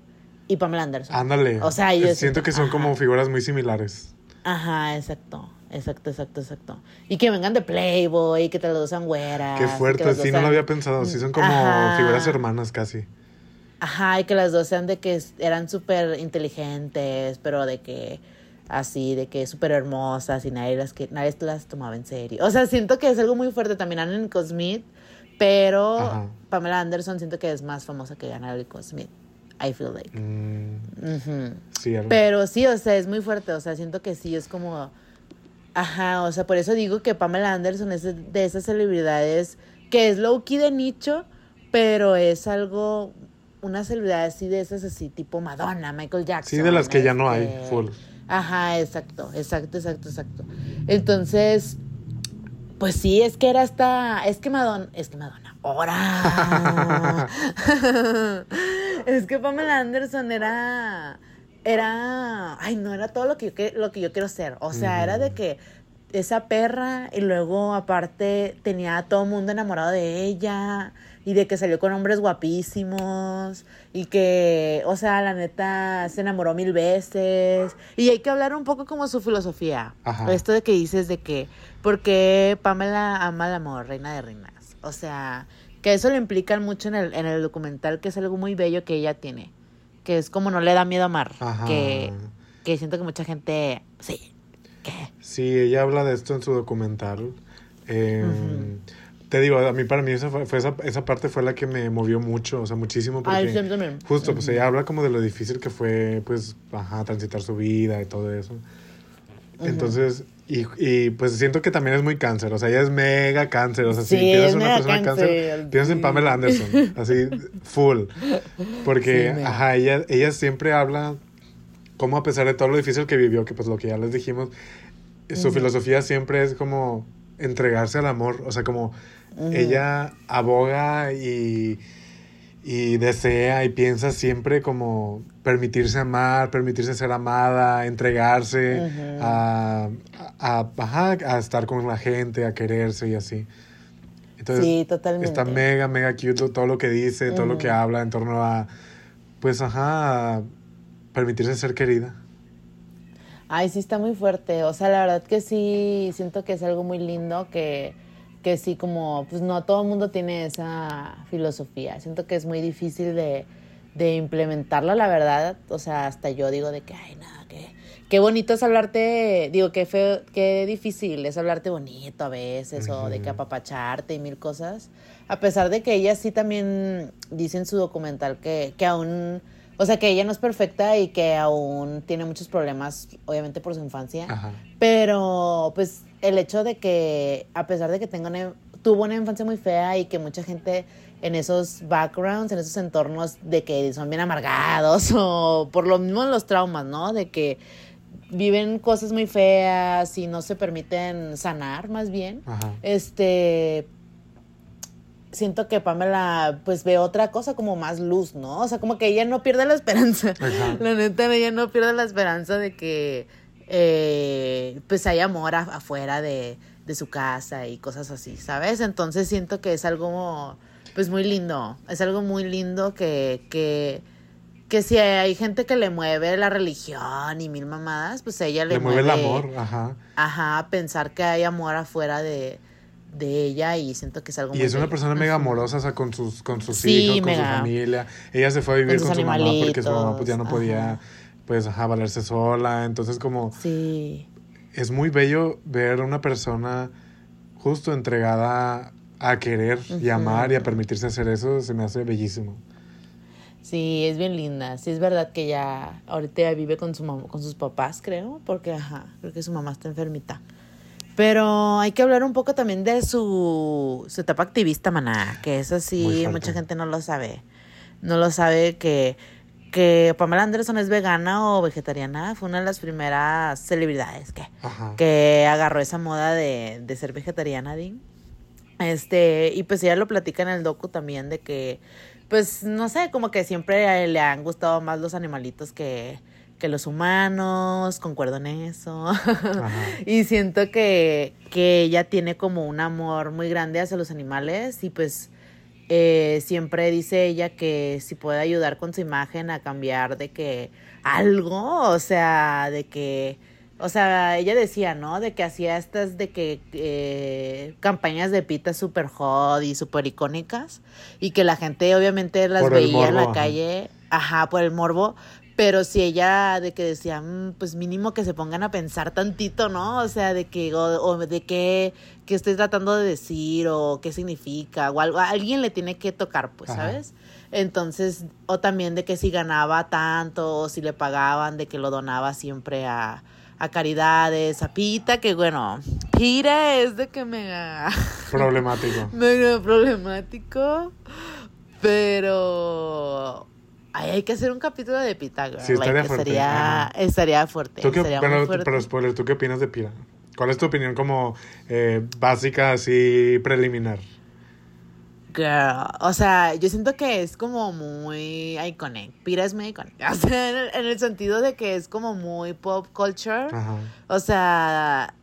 y Pamela Anderson. Ándale. O sea, yo Eh, siento que son ajá. como figuras muy similares. Ajá, exacto. Exacto, exacto, exacto. Y que vengan de Playboy, que te lo usan güeras. Qué fuerte, las sí, dos no lo sean- había pensado. Sí, son como Ajá. figuras hermanas casi. Ajá, y que las dos sean de que eran súper inteligentes, pero de que así, de que súper hermosas y nadie las, que, nadie las tomaba en serio. O sea, siento que es algo muy fuerte también Anna Nicole Smith, pero Ajá. Pamela Anderson siento que es más famosa que Anna Nicole Smith. I feel like. Mm, sí, algo. Pero sí, o sea, es muy fuerte. O sea, siento que sí, es como. Ajá, o sea, por eso digo que Pamela Anderson es de- esas celebridades que es low key de nicho, pero es algo. Una celebridad así de esas, así tipo Madonna, Michael Jackson. Sí, de las que ya no hay, este, full. Ajá, exacto, exacto, exacto, exacto. Entonces, pues sí, es que era esta. Es que Madonna. Es que Madonna. ¡Hora! es que Pamela Anderson era. Era. Ay, no, era todo lo que yo, lo que yo quiero ser. O sea, era de que esa perra y luego aparte tenía a todo el mundo enamorado de ella y de que salió con hombres guapísimos y que, o sea, la neta se enamoró mil veces y hay que hablar un poco como su filosofía. Ajá. Esto de que dices de que, ¿por qué Pamela ama el amor, reina de reinas? O sea, que eso lo implican mucho en el, en el documental, que es algo muy bello que ella tiene, que es como no le da miedo amar, Ajá. que, que siento que mucha gente, sí, que... Sí, ella habla de esto en su documental. Eh, Te digo, a mí para mí esa, fue, fue esa, esa parte fue la que me movió mucho, o sea, muchísimo. Porque Ay, también. Justo, pues ella habla como de lo difícil que fue, pues, ajá, transitar su vida y todo eso. Entonces, Y, y, pues siento que también es muy cáncer, o sea, ella es mega cáncer, o sea, Sí, si piensas en una persona cáncer, cáncer, piensas en. Pamela Anderson, así, full. Porque, Sí, ajá, ella, ella siempre habla como a pesar de todo lo difícil que vivió, que pues lo que ya les dijimos, su filosofía siempre es como entregarse al amor, o sea, como ella aboga y, y desea y piensa siempre como permitirse amar, permitirse ser amada, entregarse a, a, ajá, a estar con la gente, a quererse y así. Entonces, Sí, totalmente. está mega, mega cute todo lo que dice, todo lo que habla en torno a, pues, ajá, a permitirse ser querida. Ay, sí está muy fuerte. O sea, la verdad que sí, siento que es algo muy lindo que, que sí, como, pues no todo el mundo tiene esa filosofía. Siento que es muy difícil de, de implementarla, la verdad. O sea, hasta yo digo de que, ay, nada, que qué bonito es hablarte, digo, qué feo, qué difícil es hablarte bonito a veces, o de que apapacharte y mil cosas. A pesar de que ella sí también dice en su documental que, que aún, o sea, que ella no es perfecta y que aún tiene muchos problemas, obviamente por su infancia. Ajá. Pero, pues, el hecho de que, a pesar de que tenga una- tuvo una infancia muy fea y que mucha gente en esos backgrounds, en esos entornos de que son bien amargados o por lo mismo los traumas, ¿no? De que viven cosas muy feas y no se permiten sanar, más bien. Ajá. Este. Siento que Pamela, pues ve otra cosa como más luz, ¿no? O sea, como que ella no pierde la esperanza. Ajá. La neta, ella no pierde la esperanza de que, eh, pues, hay amor afuera de, de su casa y cosas así, ¿sabes? Entonces siento que es algo, pues, muy lindo. Es algo muy lindo que, que, que si hay gente que le mueve la religión y mil mamadas, pues a ella le, Le mueve el amor, ajá. Ajá, pensar que hay amor afuera de, de ella y siento que es algo Y muy es una persona mega amorosa, o sea, con sus, con sus Sí, hijos, con su familia. Ella se fue a vivir Con su mamá porque su mamá pues ya no animalitos, podía, ajá. pues, ajá, valerse sola. Entonces, como, Sí, es muy bello ver a una persona justo entregada a querer y Ujú. amar y a permitirse hacer eso, se me hace bellísimo. sí, es bien linda. Sí, es verdad que ella ahorita ya vive con, su con sus papás, creo, porque, ajá, creo que su mamá está enfermita. Pero hay que hablar un poco también de su, su etapa activista, maná, que eso sí, mucha gente no lo sabe. No lo sabe que, que Pamela Anderson es vegana o vegetariana. Fue una de las primeras celebridades que, Ajá. que agarró esa moda de, de ser vegetariana, Dean. Este, y pues ella lo platica en el docu también de que, pues, no sé, como que siempre le han gustado más los animalitos que, que los humanos, concuerdo en eso. Y siento que, que ella tiene como un amor muy grande hacia los animales y pues eh, siempre dice ella que si puede ayudar con su imagen a cambiar de que algo, o sea, de que, o sea, ella decía, ¿no? De que hacía estas de que eh, campañas de pita super hot y super icónicas y que la gente obviamente las Por veía en la calle, ajá, por el morbo. Pero si ella, de que decía, "Mm, pues mínimo que se pongan a pensar tantito, ¿no? O sea, de que, o, o de qué, qué estoy tratando de decir, o qué significa, o algo, a alguien le tiene que tocar, pues, Ajá. ¿sabes? Entonces, o también de que si ganaba tanto, o si le pagaban, de que lo donaba siempre a, a caridades, a Pita, que bueno, Pita es de que mega, Problemático. mega problemático, pero... ay, hay que hacer un capítulo de Pita, girl, Sí, estaría like, fuerte, Estaría, ajá. estaría fuerte. ¿Tú qué, estaría pero, fuerte. pero spoiler, ¿tú qué opinas de Pira? ¿Cuál es tu opinión como eh, básica, así, preliminar? Girl, o sea, yo siento que es como muy iconic. Pira es muy iconic. O sea, en el, en el sentido de que es como muy pop culture. Ajá. O sea,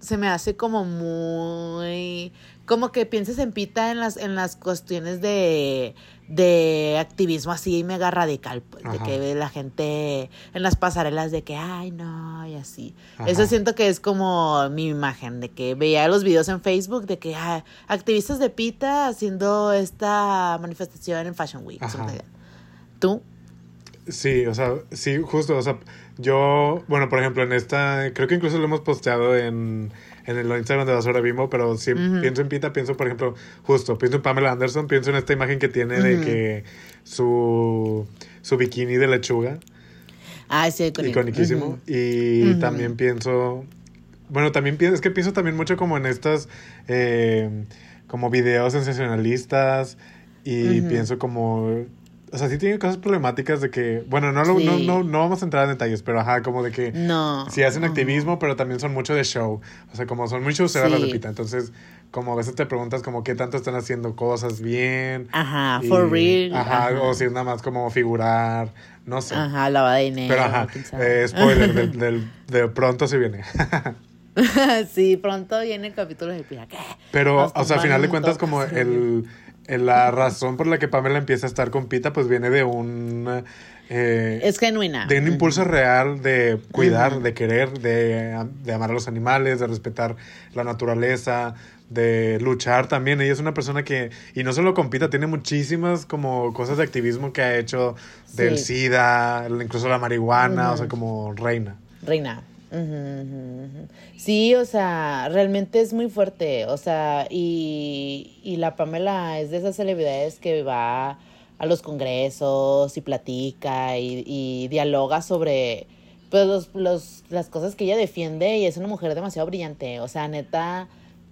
se me hace como muy como que pienses en Pita en las en las cuestiones de de activismo así mega radical, pues, de que ve la gente en las pasarelas de que ay no y así. Ajá. Eso siento que es como mi imagen de que veía los videos en Facebook de que ah, activistas de Pita haciendo esta manifestación en Fashion Week. ¿Tú? Sí, o sea, sí, justo, o sea, yo, bueno, por ejemplo, en esta, creo que incluso lo hemos posteado en, en el Instagram de Basura Bimbo, pero si pienso en Pita, pienso, por ejemplo, justo, pienso en Pamela Anderson, pienso en esta imagen que tiene de que su, su bikini de lechuga, Ay, sí, iconiquísimo, Ujú. y también pienso, bueno, también pienso, es que pienso también mucho como en estas, eh, como videos sensacionalistas y pienso como, o sea, sí tiene cosas problemáticas de que, bueno, no, lo- no, Sí. no, no vamos a entrar en detalles, pero ajá, como de que No. sí hacen activismo, pero también son mucho de show, o sea, como son muy showceras, la Sí. Lupita, entonces, como a veces te preguntas como qué tanto están haciendo cosas bien. Ajá, y- for real. Ajá, o si es nada más como figurar, no sé. Ajá, lavada de dinero. Pero ajá, eh, spoiler, del, del- de pronto se viene. sí, pronto viene el capítulo de Pira. Pero, Nos o sea, al final de cuentas, como el- la razón por la que Pamela empieza a estar con Pita, pues viene de un... eh, Es genuina. de un impulso real de cuidar, de querer, de, de amar a los animales, de respetar la naturaleza, de luchar también. Ella es una persona que, y no solo compita, tiene muchísimas como cosas de activismo que ha hecho del Sí. SIDA, incluso la marihuana, o sea, como reina. Reina. Sí, o sea, realmente es muy fuerte. O sea, y, y la Pamela es de esas celebridades que va a los congresos y platica y, y dialoga sobre pues, los, los, las cosas que ella defiende y es una mujer demasiado brillante. O sea, neta,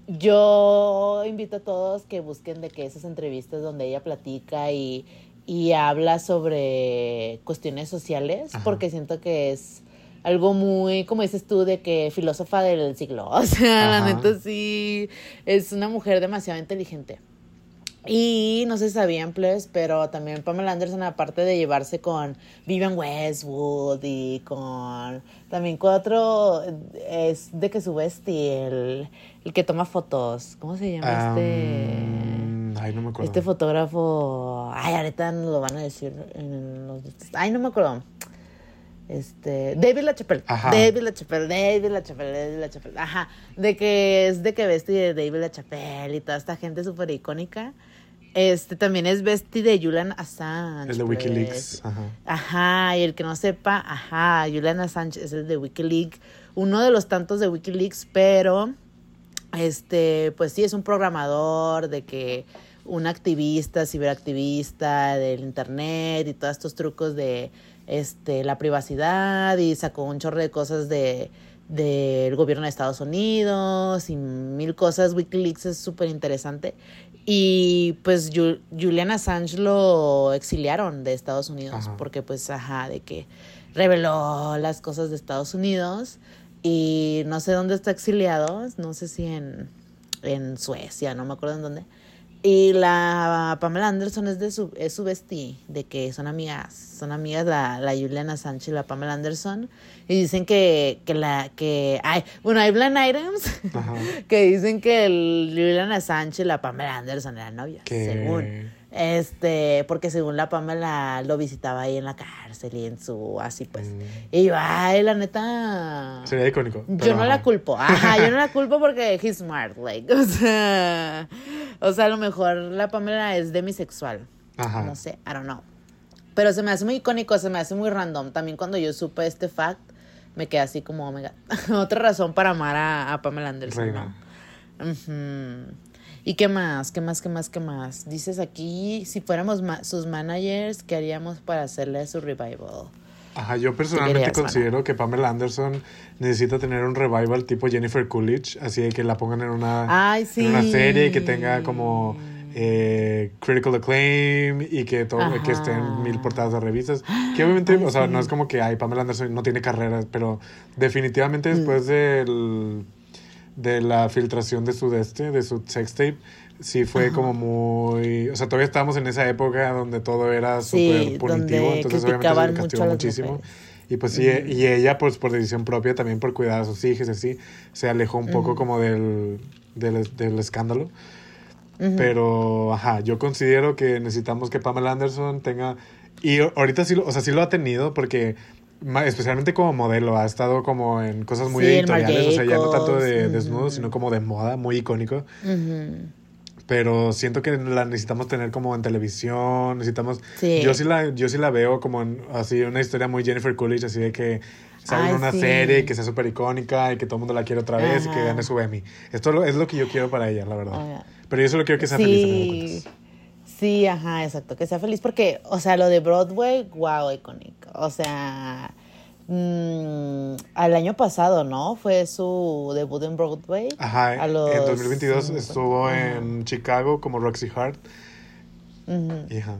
yo invito a todos que busquen de que esas entrevistas donde ella platica y, y habla sobre cuestiones sociales, Ajá. porque siento que es algo muy, como dices tú, de que filósofa del siglo. O sea, la Ajá. neta sí, es una mujer demasiado inteligente. Y no se sabían, pues, pero también Pamela Anderson, aparte de llevarse con Vivian Westwood y con. También con otro. Es de que su bestie, el, el que toma fotos. ¿Cómo se llama este.? Ay, no me acuerdo. Este fotógrafo. Ay, ahorita nos lo van a decir en los. Ay, no me acuerdo. Este. David LaChapelle. David LaChapelle, David LaChapelle, David LaChapelle. Ajá. De que es de que bestie de David LaChapelle y toda esta gente súper icónica. Este también es bestie de Julian Assange. El de pues. Wikileaks. Ajá. Ajá, y el que no sepa, ajá, Julian Assange es el de Wikileaks, uno de los tantos de Wikileaks, pero este, pues sí, es un programador de que un activista, ciberactivista del internet y todos estos trucos de este la privacidad y sacó un chorro de cosas de del gobierno de Estados Unidos y mil cosas. Wikileaks es súper interesante. Y pues Ju- Julian Assange lo exiliaron de Estados Unidos Ajá. porque pues, ajá, de que reveló las cosas de Estados Unidos y no sé dónde está exiliado, no sé si en, en Suecia, no me acuerdo en dónde. Y la Pamela Anderson es de su, es su bestie, de que son amigas, son amigas la, la Juliana Sánchez y la Pamela Anderson. Y dicen que, que la, que, ay, bueno, hay blind items Ajá. que dicen que el Juliana Sánchez y la Pamela Anderson eran novias, según. Este, porque según la Pamela lo visitaba ahí en la cárcel y en su, así pues. Mm. Y yo, ay, la neta. Sería icónico. Yo no la culpo. Ajá, yo no la culpo porque he's smart, like. O sea, o sea, a lo mejor la Pamela es demisexual. Ajá. No sé, I don't know. Pero se me hace muy icónico, se me hace muy random. También cuando yo supe este fact, me quedé así como, oh my God. Otra razón para amar a, a Pamela Anderson. Reina. ¿no? ¿Y qué más? ¿Qué más? ¿Qué más? ¿Qué más? Dices aquí, si fuéramos ma- sus managers, ¿qué haríamos para hacerle su revival? Ajá, yo personalmente considero que Pamela Anderson necesita tener un revival tipo Jennifer Coolidge, así de que la pongan en una, Ay, sí. en una serie que tenga como eh, critical acclaim y que todo, que esté en Ajá. mil portadas de revistas. Que obviamente, Ay, o sea, sí. no es como que ay, Pamela Anderson no tiene carrera, pero definitivamente Mm. después del, de la filtración de su de de su sextape, sí fue Ajá. como muy, o sea, todavía estábamos en esa época donde todo era Sí, súper punitivo, donde entonces obviamente se le castigó muchísimo. mujeres. Y pues sí, y ella pues por decisión propia, también por cuidar a sus hijos así, se alejó un poco como del, del, del escándalo. Ujú. Pero, ajá, yo considero que necesitamos que Pamela Anderson tenga... Y ahorita sí lo, o sea, sí lo ha tenido porque especialmente como modelo, ha estado como en cosas muy Sí, editoriales, o sea, ya no tanto de Jacobs, desnudos, ujú. sino como de moda, muy icónico. Ujú. Pero siento que la necesitamos tener como en televisión, necesitamos... Sí. Yo, sí la, yo sí la veo como en, así una historia muy Jennifer Coolidge, así de que Ay, una sí. serie que sea súper icónica y que todo el mundo la quiere otra vez y que Ajá. gane su Emmy. Esto es lo que yo quiero para ella, la verdad. Oiga. Pero yo solo quiero que sea feliz. Sí, ajá, exacto, que sea feliz porque, o sea, lo de Broadway, wow, icónico. O sea, mm, al año pasado, ¿no? Fue su debut en Broadway. Ajá, A los en 2022 cincuenta. estuvo Ajá. en Chicago como Roxy Hart. Ajá.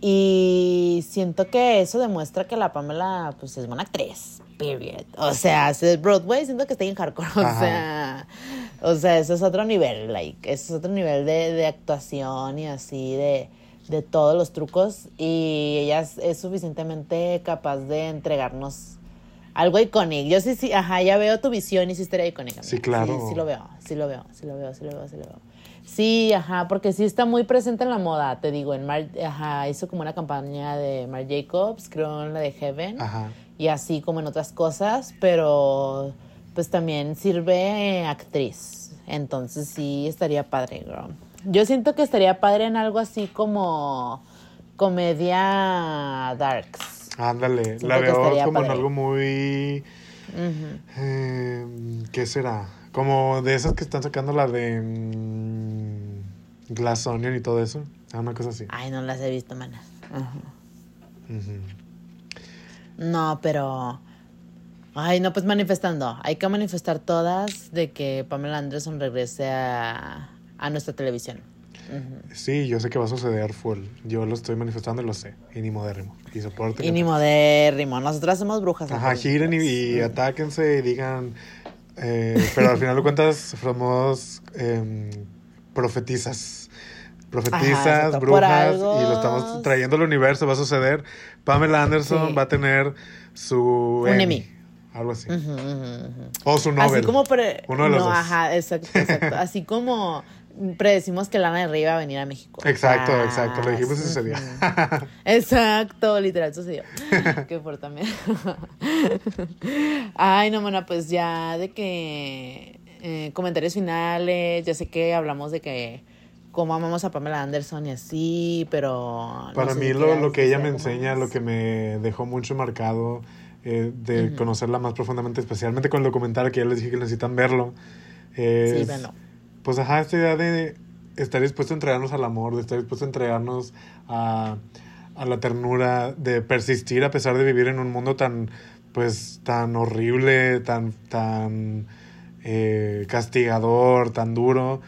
Y siento que eso demuestra que la Pamela, pues, es buena actriz. Period. O sea, Broadway, siento que está en hardcore. O Ajá. sea, o sea, eso es otro nivel, like, eso es otro nivel de, de actuación y así, de, de todos los trucos. Y ella es, es suficientemente capaz de entregarnos algo icónico. Yo sí, sí, ajá, ya veo tu visión y sí estaría icónica. Sí, claro. Sí, sí lo veo, sí lo veo, sí lo veo, sí lo veo, sí lo veo. Sí, ajá, porque sí está muy presente en la moda, te digo, en Mar, ajá, hizo como una campaña de Marc Jacobs, creo en la de Heaven, Ajá. Y así como en otras cosas, pero pues también sirve actriz, entonces sí estaría padre, girl. Yo siento que estaría padre en algo así como comedia darks. Ándale, la veo estaría como en algo muy... Eh, ¿Qué será? Como de esas que están sacando la de mm, Glass Onion y todo eso. Ah, una cosa así. Ay, no las he visto, manas. Ajá. Ujú. No, pero. Ay, no, pues manifestando. Hay que manifestar todas de que Pamela Anderson regrese a, a nuestra televisión. Sí, yo sé que va a suceder full. Yo lo estoy manifestando y lo sé. Y ni modérrimo. Y soporten. Y ni modérrimo. Nosotras somos brujas. Ajá, giren y, y ujú. atáquense y digan. eh, pero al final de cuentas, somos em, profetizas. Profetizas, por brujas, y lo estamos trayendo al universo. Va a suceder. Pamela Anderson Sí. va a tener su. Un Emmy. Algo así. O su Nobel. Así como pre- Uno de los no, dos. ajá, exacto, exacto. Así como predecimos que Lana del Rey iba a venir a México. Exacto, Ah, exacto. Lo dijimos y sucedió. Exacto, literal sucedió. Qué fuerte también. Ay, no, mana, pues ya de que eh, comentarios finales, ya sé que hablamos de que cómo amamos a Pamela Anderson y así, pero... no Para sé mí lo, lo que ella me enseña, más. lo que me dejó mucho marcado eh, de conocerla más profundamente, especialmente con el documental que ya les dije que necesitan verlo, es, Sí, véanlo. pues ajá, esta idea de estar dispuesto a entregarnos al amor, de estar dispuesto a entregarnos a, a la ternura, de persistir a pesar de vivir en un mundo tan, pues, tan horrible, tan, tan eh, castigador, tan duro,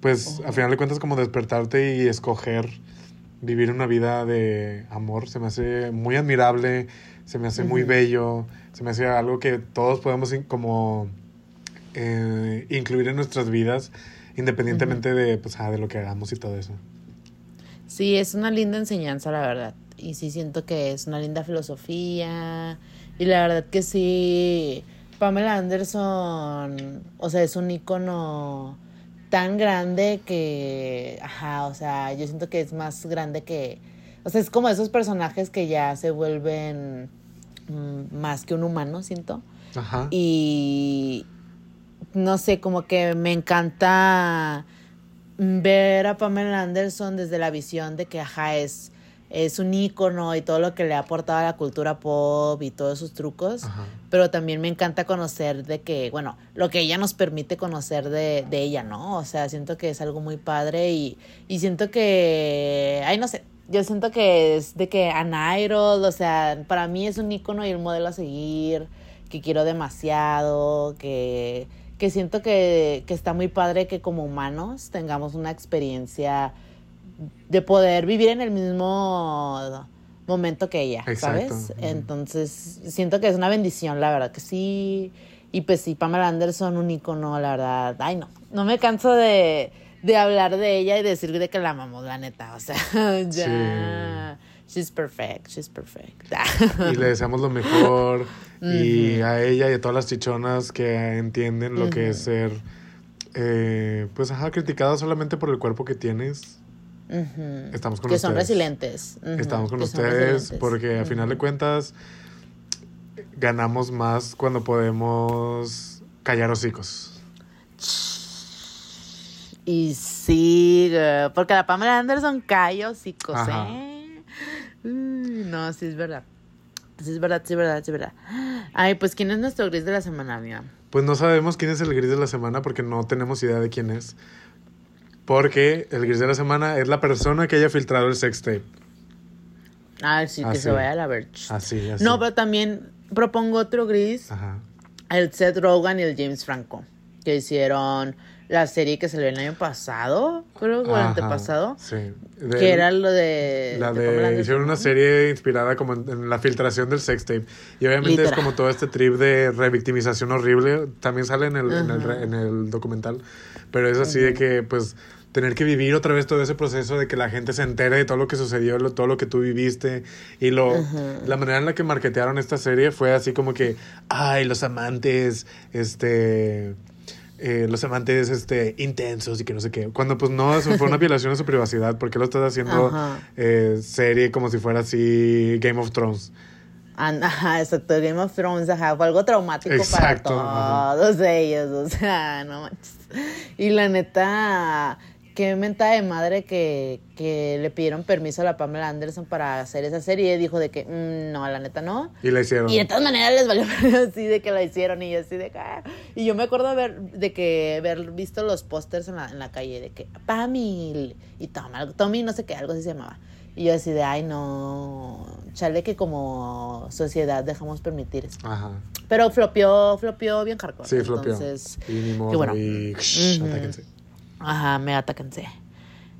pues al final de cuentas como despertarte y escoger vivir una vida de amor se me hace muy admirable, se me hace muy bello, se me hace algo que todos podemos como eh, incluir en nuestras vidas independientemente de, pues, ah, de lo que hagamos y todo eso. Sí, es una linda enseñanza, la verdad. Y sí siento que es una linda filosofía. Y la verdad que sí, Pamela Anderson, o sea, es un icono tan grande que, ajá, o sea, yo siento que es más grande que, o sea, es como esos personajes que ya se vuelven mm, más que un humano, siento. Ajá. Y no sé, como que me encanta ver a Pamela Anderson desde la visión de que, ajá, es, es un ícono y todo lo que le ha aportado a la cultura pop y todos sus trucos. Ajá. Pero también me encanta conocer de que, bueno, lo que ella nos permite conocer de, de ella, ¿no? O sea, siento que es algo muy padre y, y siento que, ay, no sé, yo siento que es de que an idol, o sea, para mí es un ícono y un modelo a seguir, que quiero demasiado, que, que siento que, que está muy padre que como humanos tengamos una experiencia de poder vivir en el mismo momento que ella, Exacto. ¿sabes? Entonces, siento que es una bendición, la verdad que sí. Y pues sí, Pamela Anderson, un icono, la verdad. Ay, no, no me canso de, de hablar de ella y decir de que la amamos, la neta. O sea, ya. She's perfect, she's perfect. Y le deseamos lo mejor. Y a ella y a todas las chichonas que entienden lo que es ser, eh, pues, ajá, criticada solamente por el cuerpo que tienes. Estamos con que son resilientes. Estamos con que ustedes porque a final de cuentas ganamos más cuando podemos callar hocicos. Y sí, girl, porque la Pamela Anderson calla hocicos, Ajá. ¿eh? No, sí es verdad. Sí es verdad, sí es verdad, sí es verdad. Ay, pues ¿quién es nuestro gris de la semana, amiga? Pues no sabemos quién es el gris de la semana porque no tenemos idea de quién es. Porque el gris de la semana es la persona que haya filtrado el sextape. Ah, sí, que se vaya a la Verge. Así, así. No, pero también propongo otro gris. Ajá. El Seth Rogen y el James Franco. Que hicieron la serie que salió el año pasado. Creo que el antepasado. Sí. De- Que era lo de. La de de, hicieron una serie inspirada como en, en la filtración del sextape. Y obviamente es Literal. como todo este trip de revictimización horrible. También sale en el, en el, en el documental. Pero es así de que, pues, tener que vivir otra vez todo ese proceso de que la gente se entere de todo lo que sucedió, lo- todo lo que tú viviste. Y lo, la manera en la que marketearon esta serie fue así como que, ay, los amantes, este... eh, los amantes este, intensos y que no sé qué. Cuando pues no, eso fue una violación de su privacidad. ¿Por qué lo estás haciendo eh, serie como si fuera así Game of Thrones? Ajá, exacto, Game of Thrones, ajá, fue algo traumático Exacto, para ajá. todos ellos, o sea, no manches. Y la neta, qué mentada de madre que, que le pidieron permiso a la Pamela Anderson para hacer esa serie y dijo de que, "Mm, no, la neta no. Y la hicieron. Y de todas maneras les valió así de que la hicieron y yo así de que... "Ah". Y yo me acuerdo haber, de que haber visto los pósters en la, en la calle de que Pamil y Tom, algo- Tommy no sé qué, algo así se llamaba. Y yo así de, ay no, chale que como sociedad dejamos permitir eso. Ajá. Pero flopeó, flopeó bien hardcore. Sí, flopeó. Entonces, Y ni modo. bueno. Y. Ajá, me atáquense.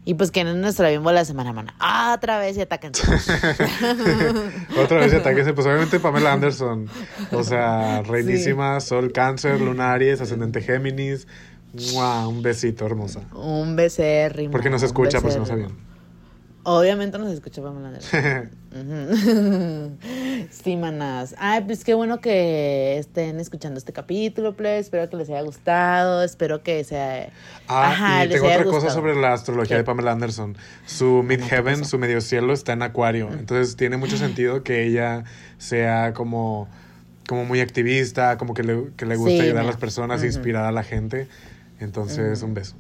Y pues que no es nuestra bimbo la semana, mana. Ah, otra vez y atáquense. Otra vez y atáquense. Pues obviamente Pamela Anderson. O sea, reinísima, Sol Cáncer, Luna Aries, Ascendente Géminis. ¡Mua! Un besito, hermosa. un becerrimo. Porque nos escucha, pues si no sabían. Obviamente nos escucha Pamela Anderson. Sí, manas. Ay, pues qué bueno que estén escuchando este capítulo, please. Espero que les haya gustado. Espero que sea. Ah, Ajá, y les tengo haya otra cosa sobre la astrología ¿Qué? de Pamela Anderson. Su midheaven, su medio cielo está en Acuario. Entonces tiene mucho sentido que ella sea como, como muy activista, como que le, que le gusta Sí, ayudar a las personas, inspirar a la gente. Entonces, un beso.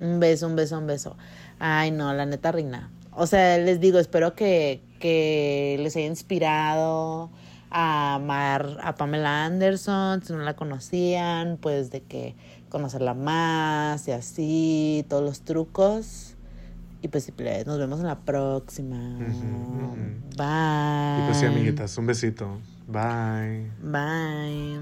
Un beso, un beso, un beso. Ay, no, la neta reina. O sea, les digo, espero que, que les haya inspirado a amar a Pamela Anderson, si no la conocían, pues de que conocerla más y así, todos los trucos. Y pues nos vemos en la próxima. Bye. Y pues sí, amiguitas, un besito. Bye. Bye.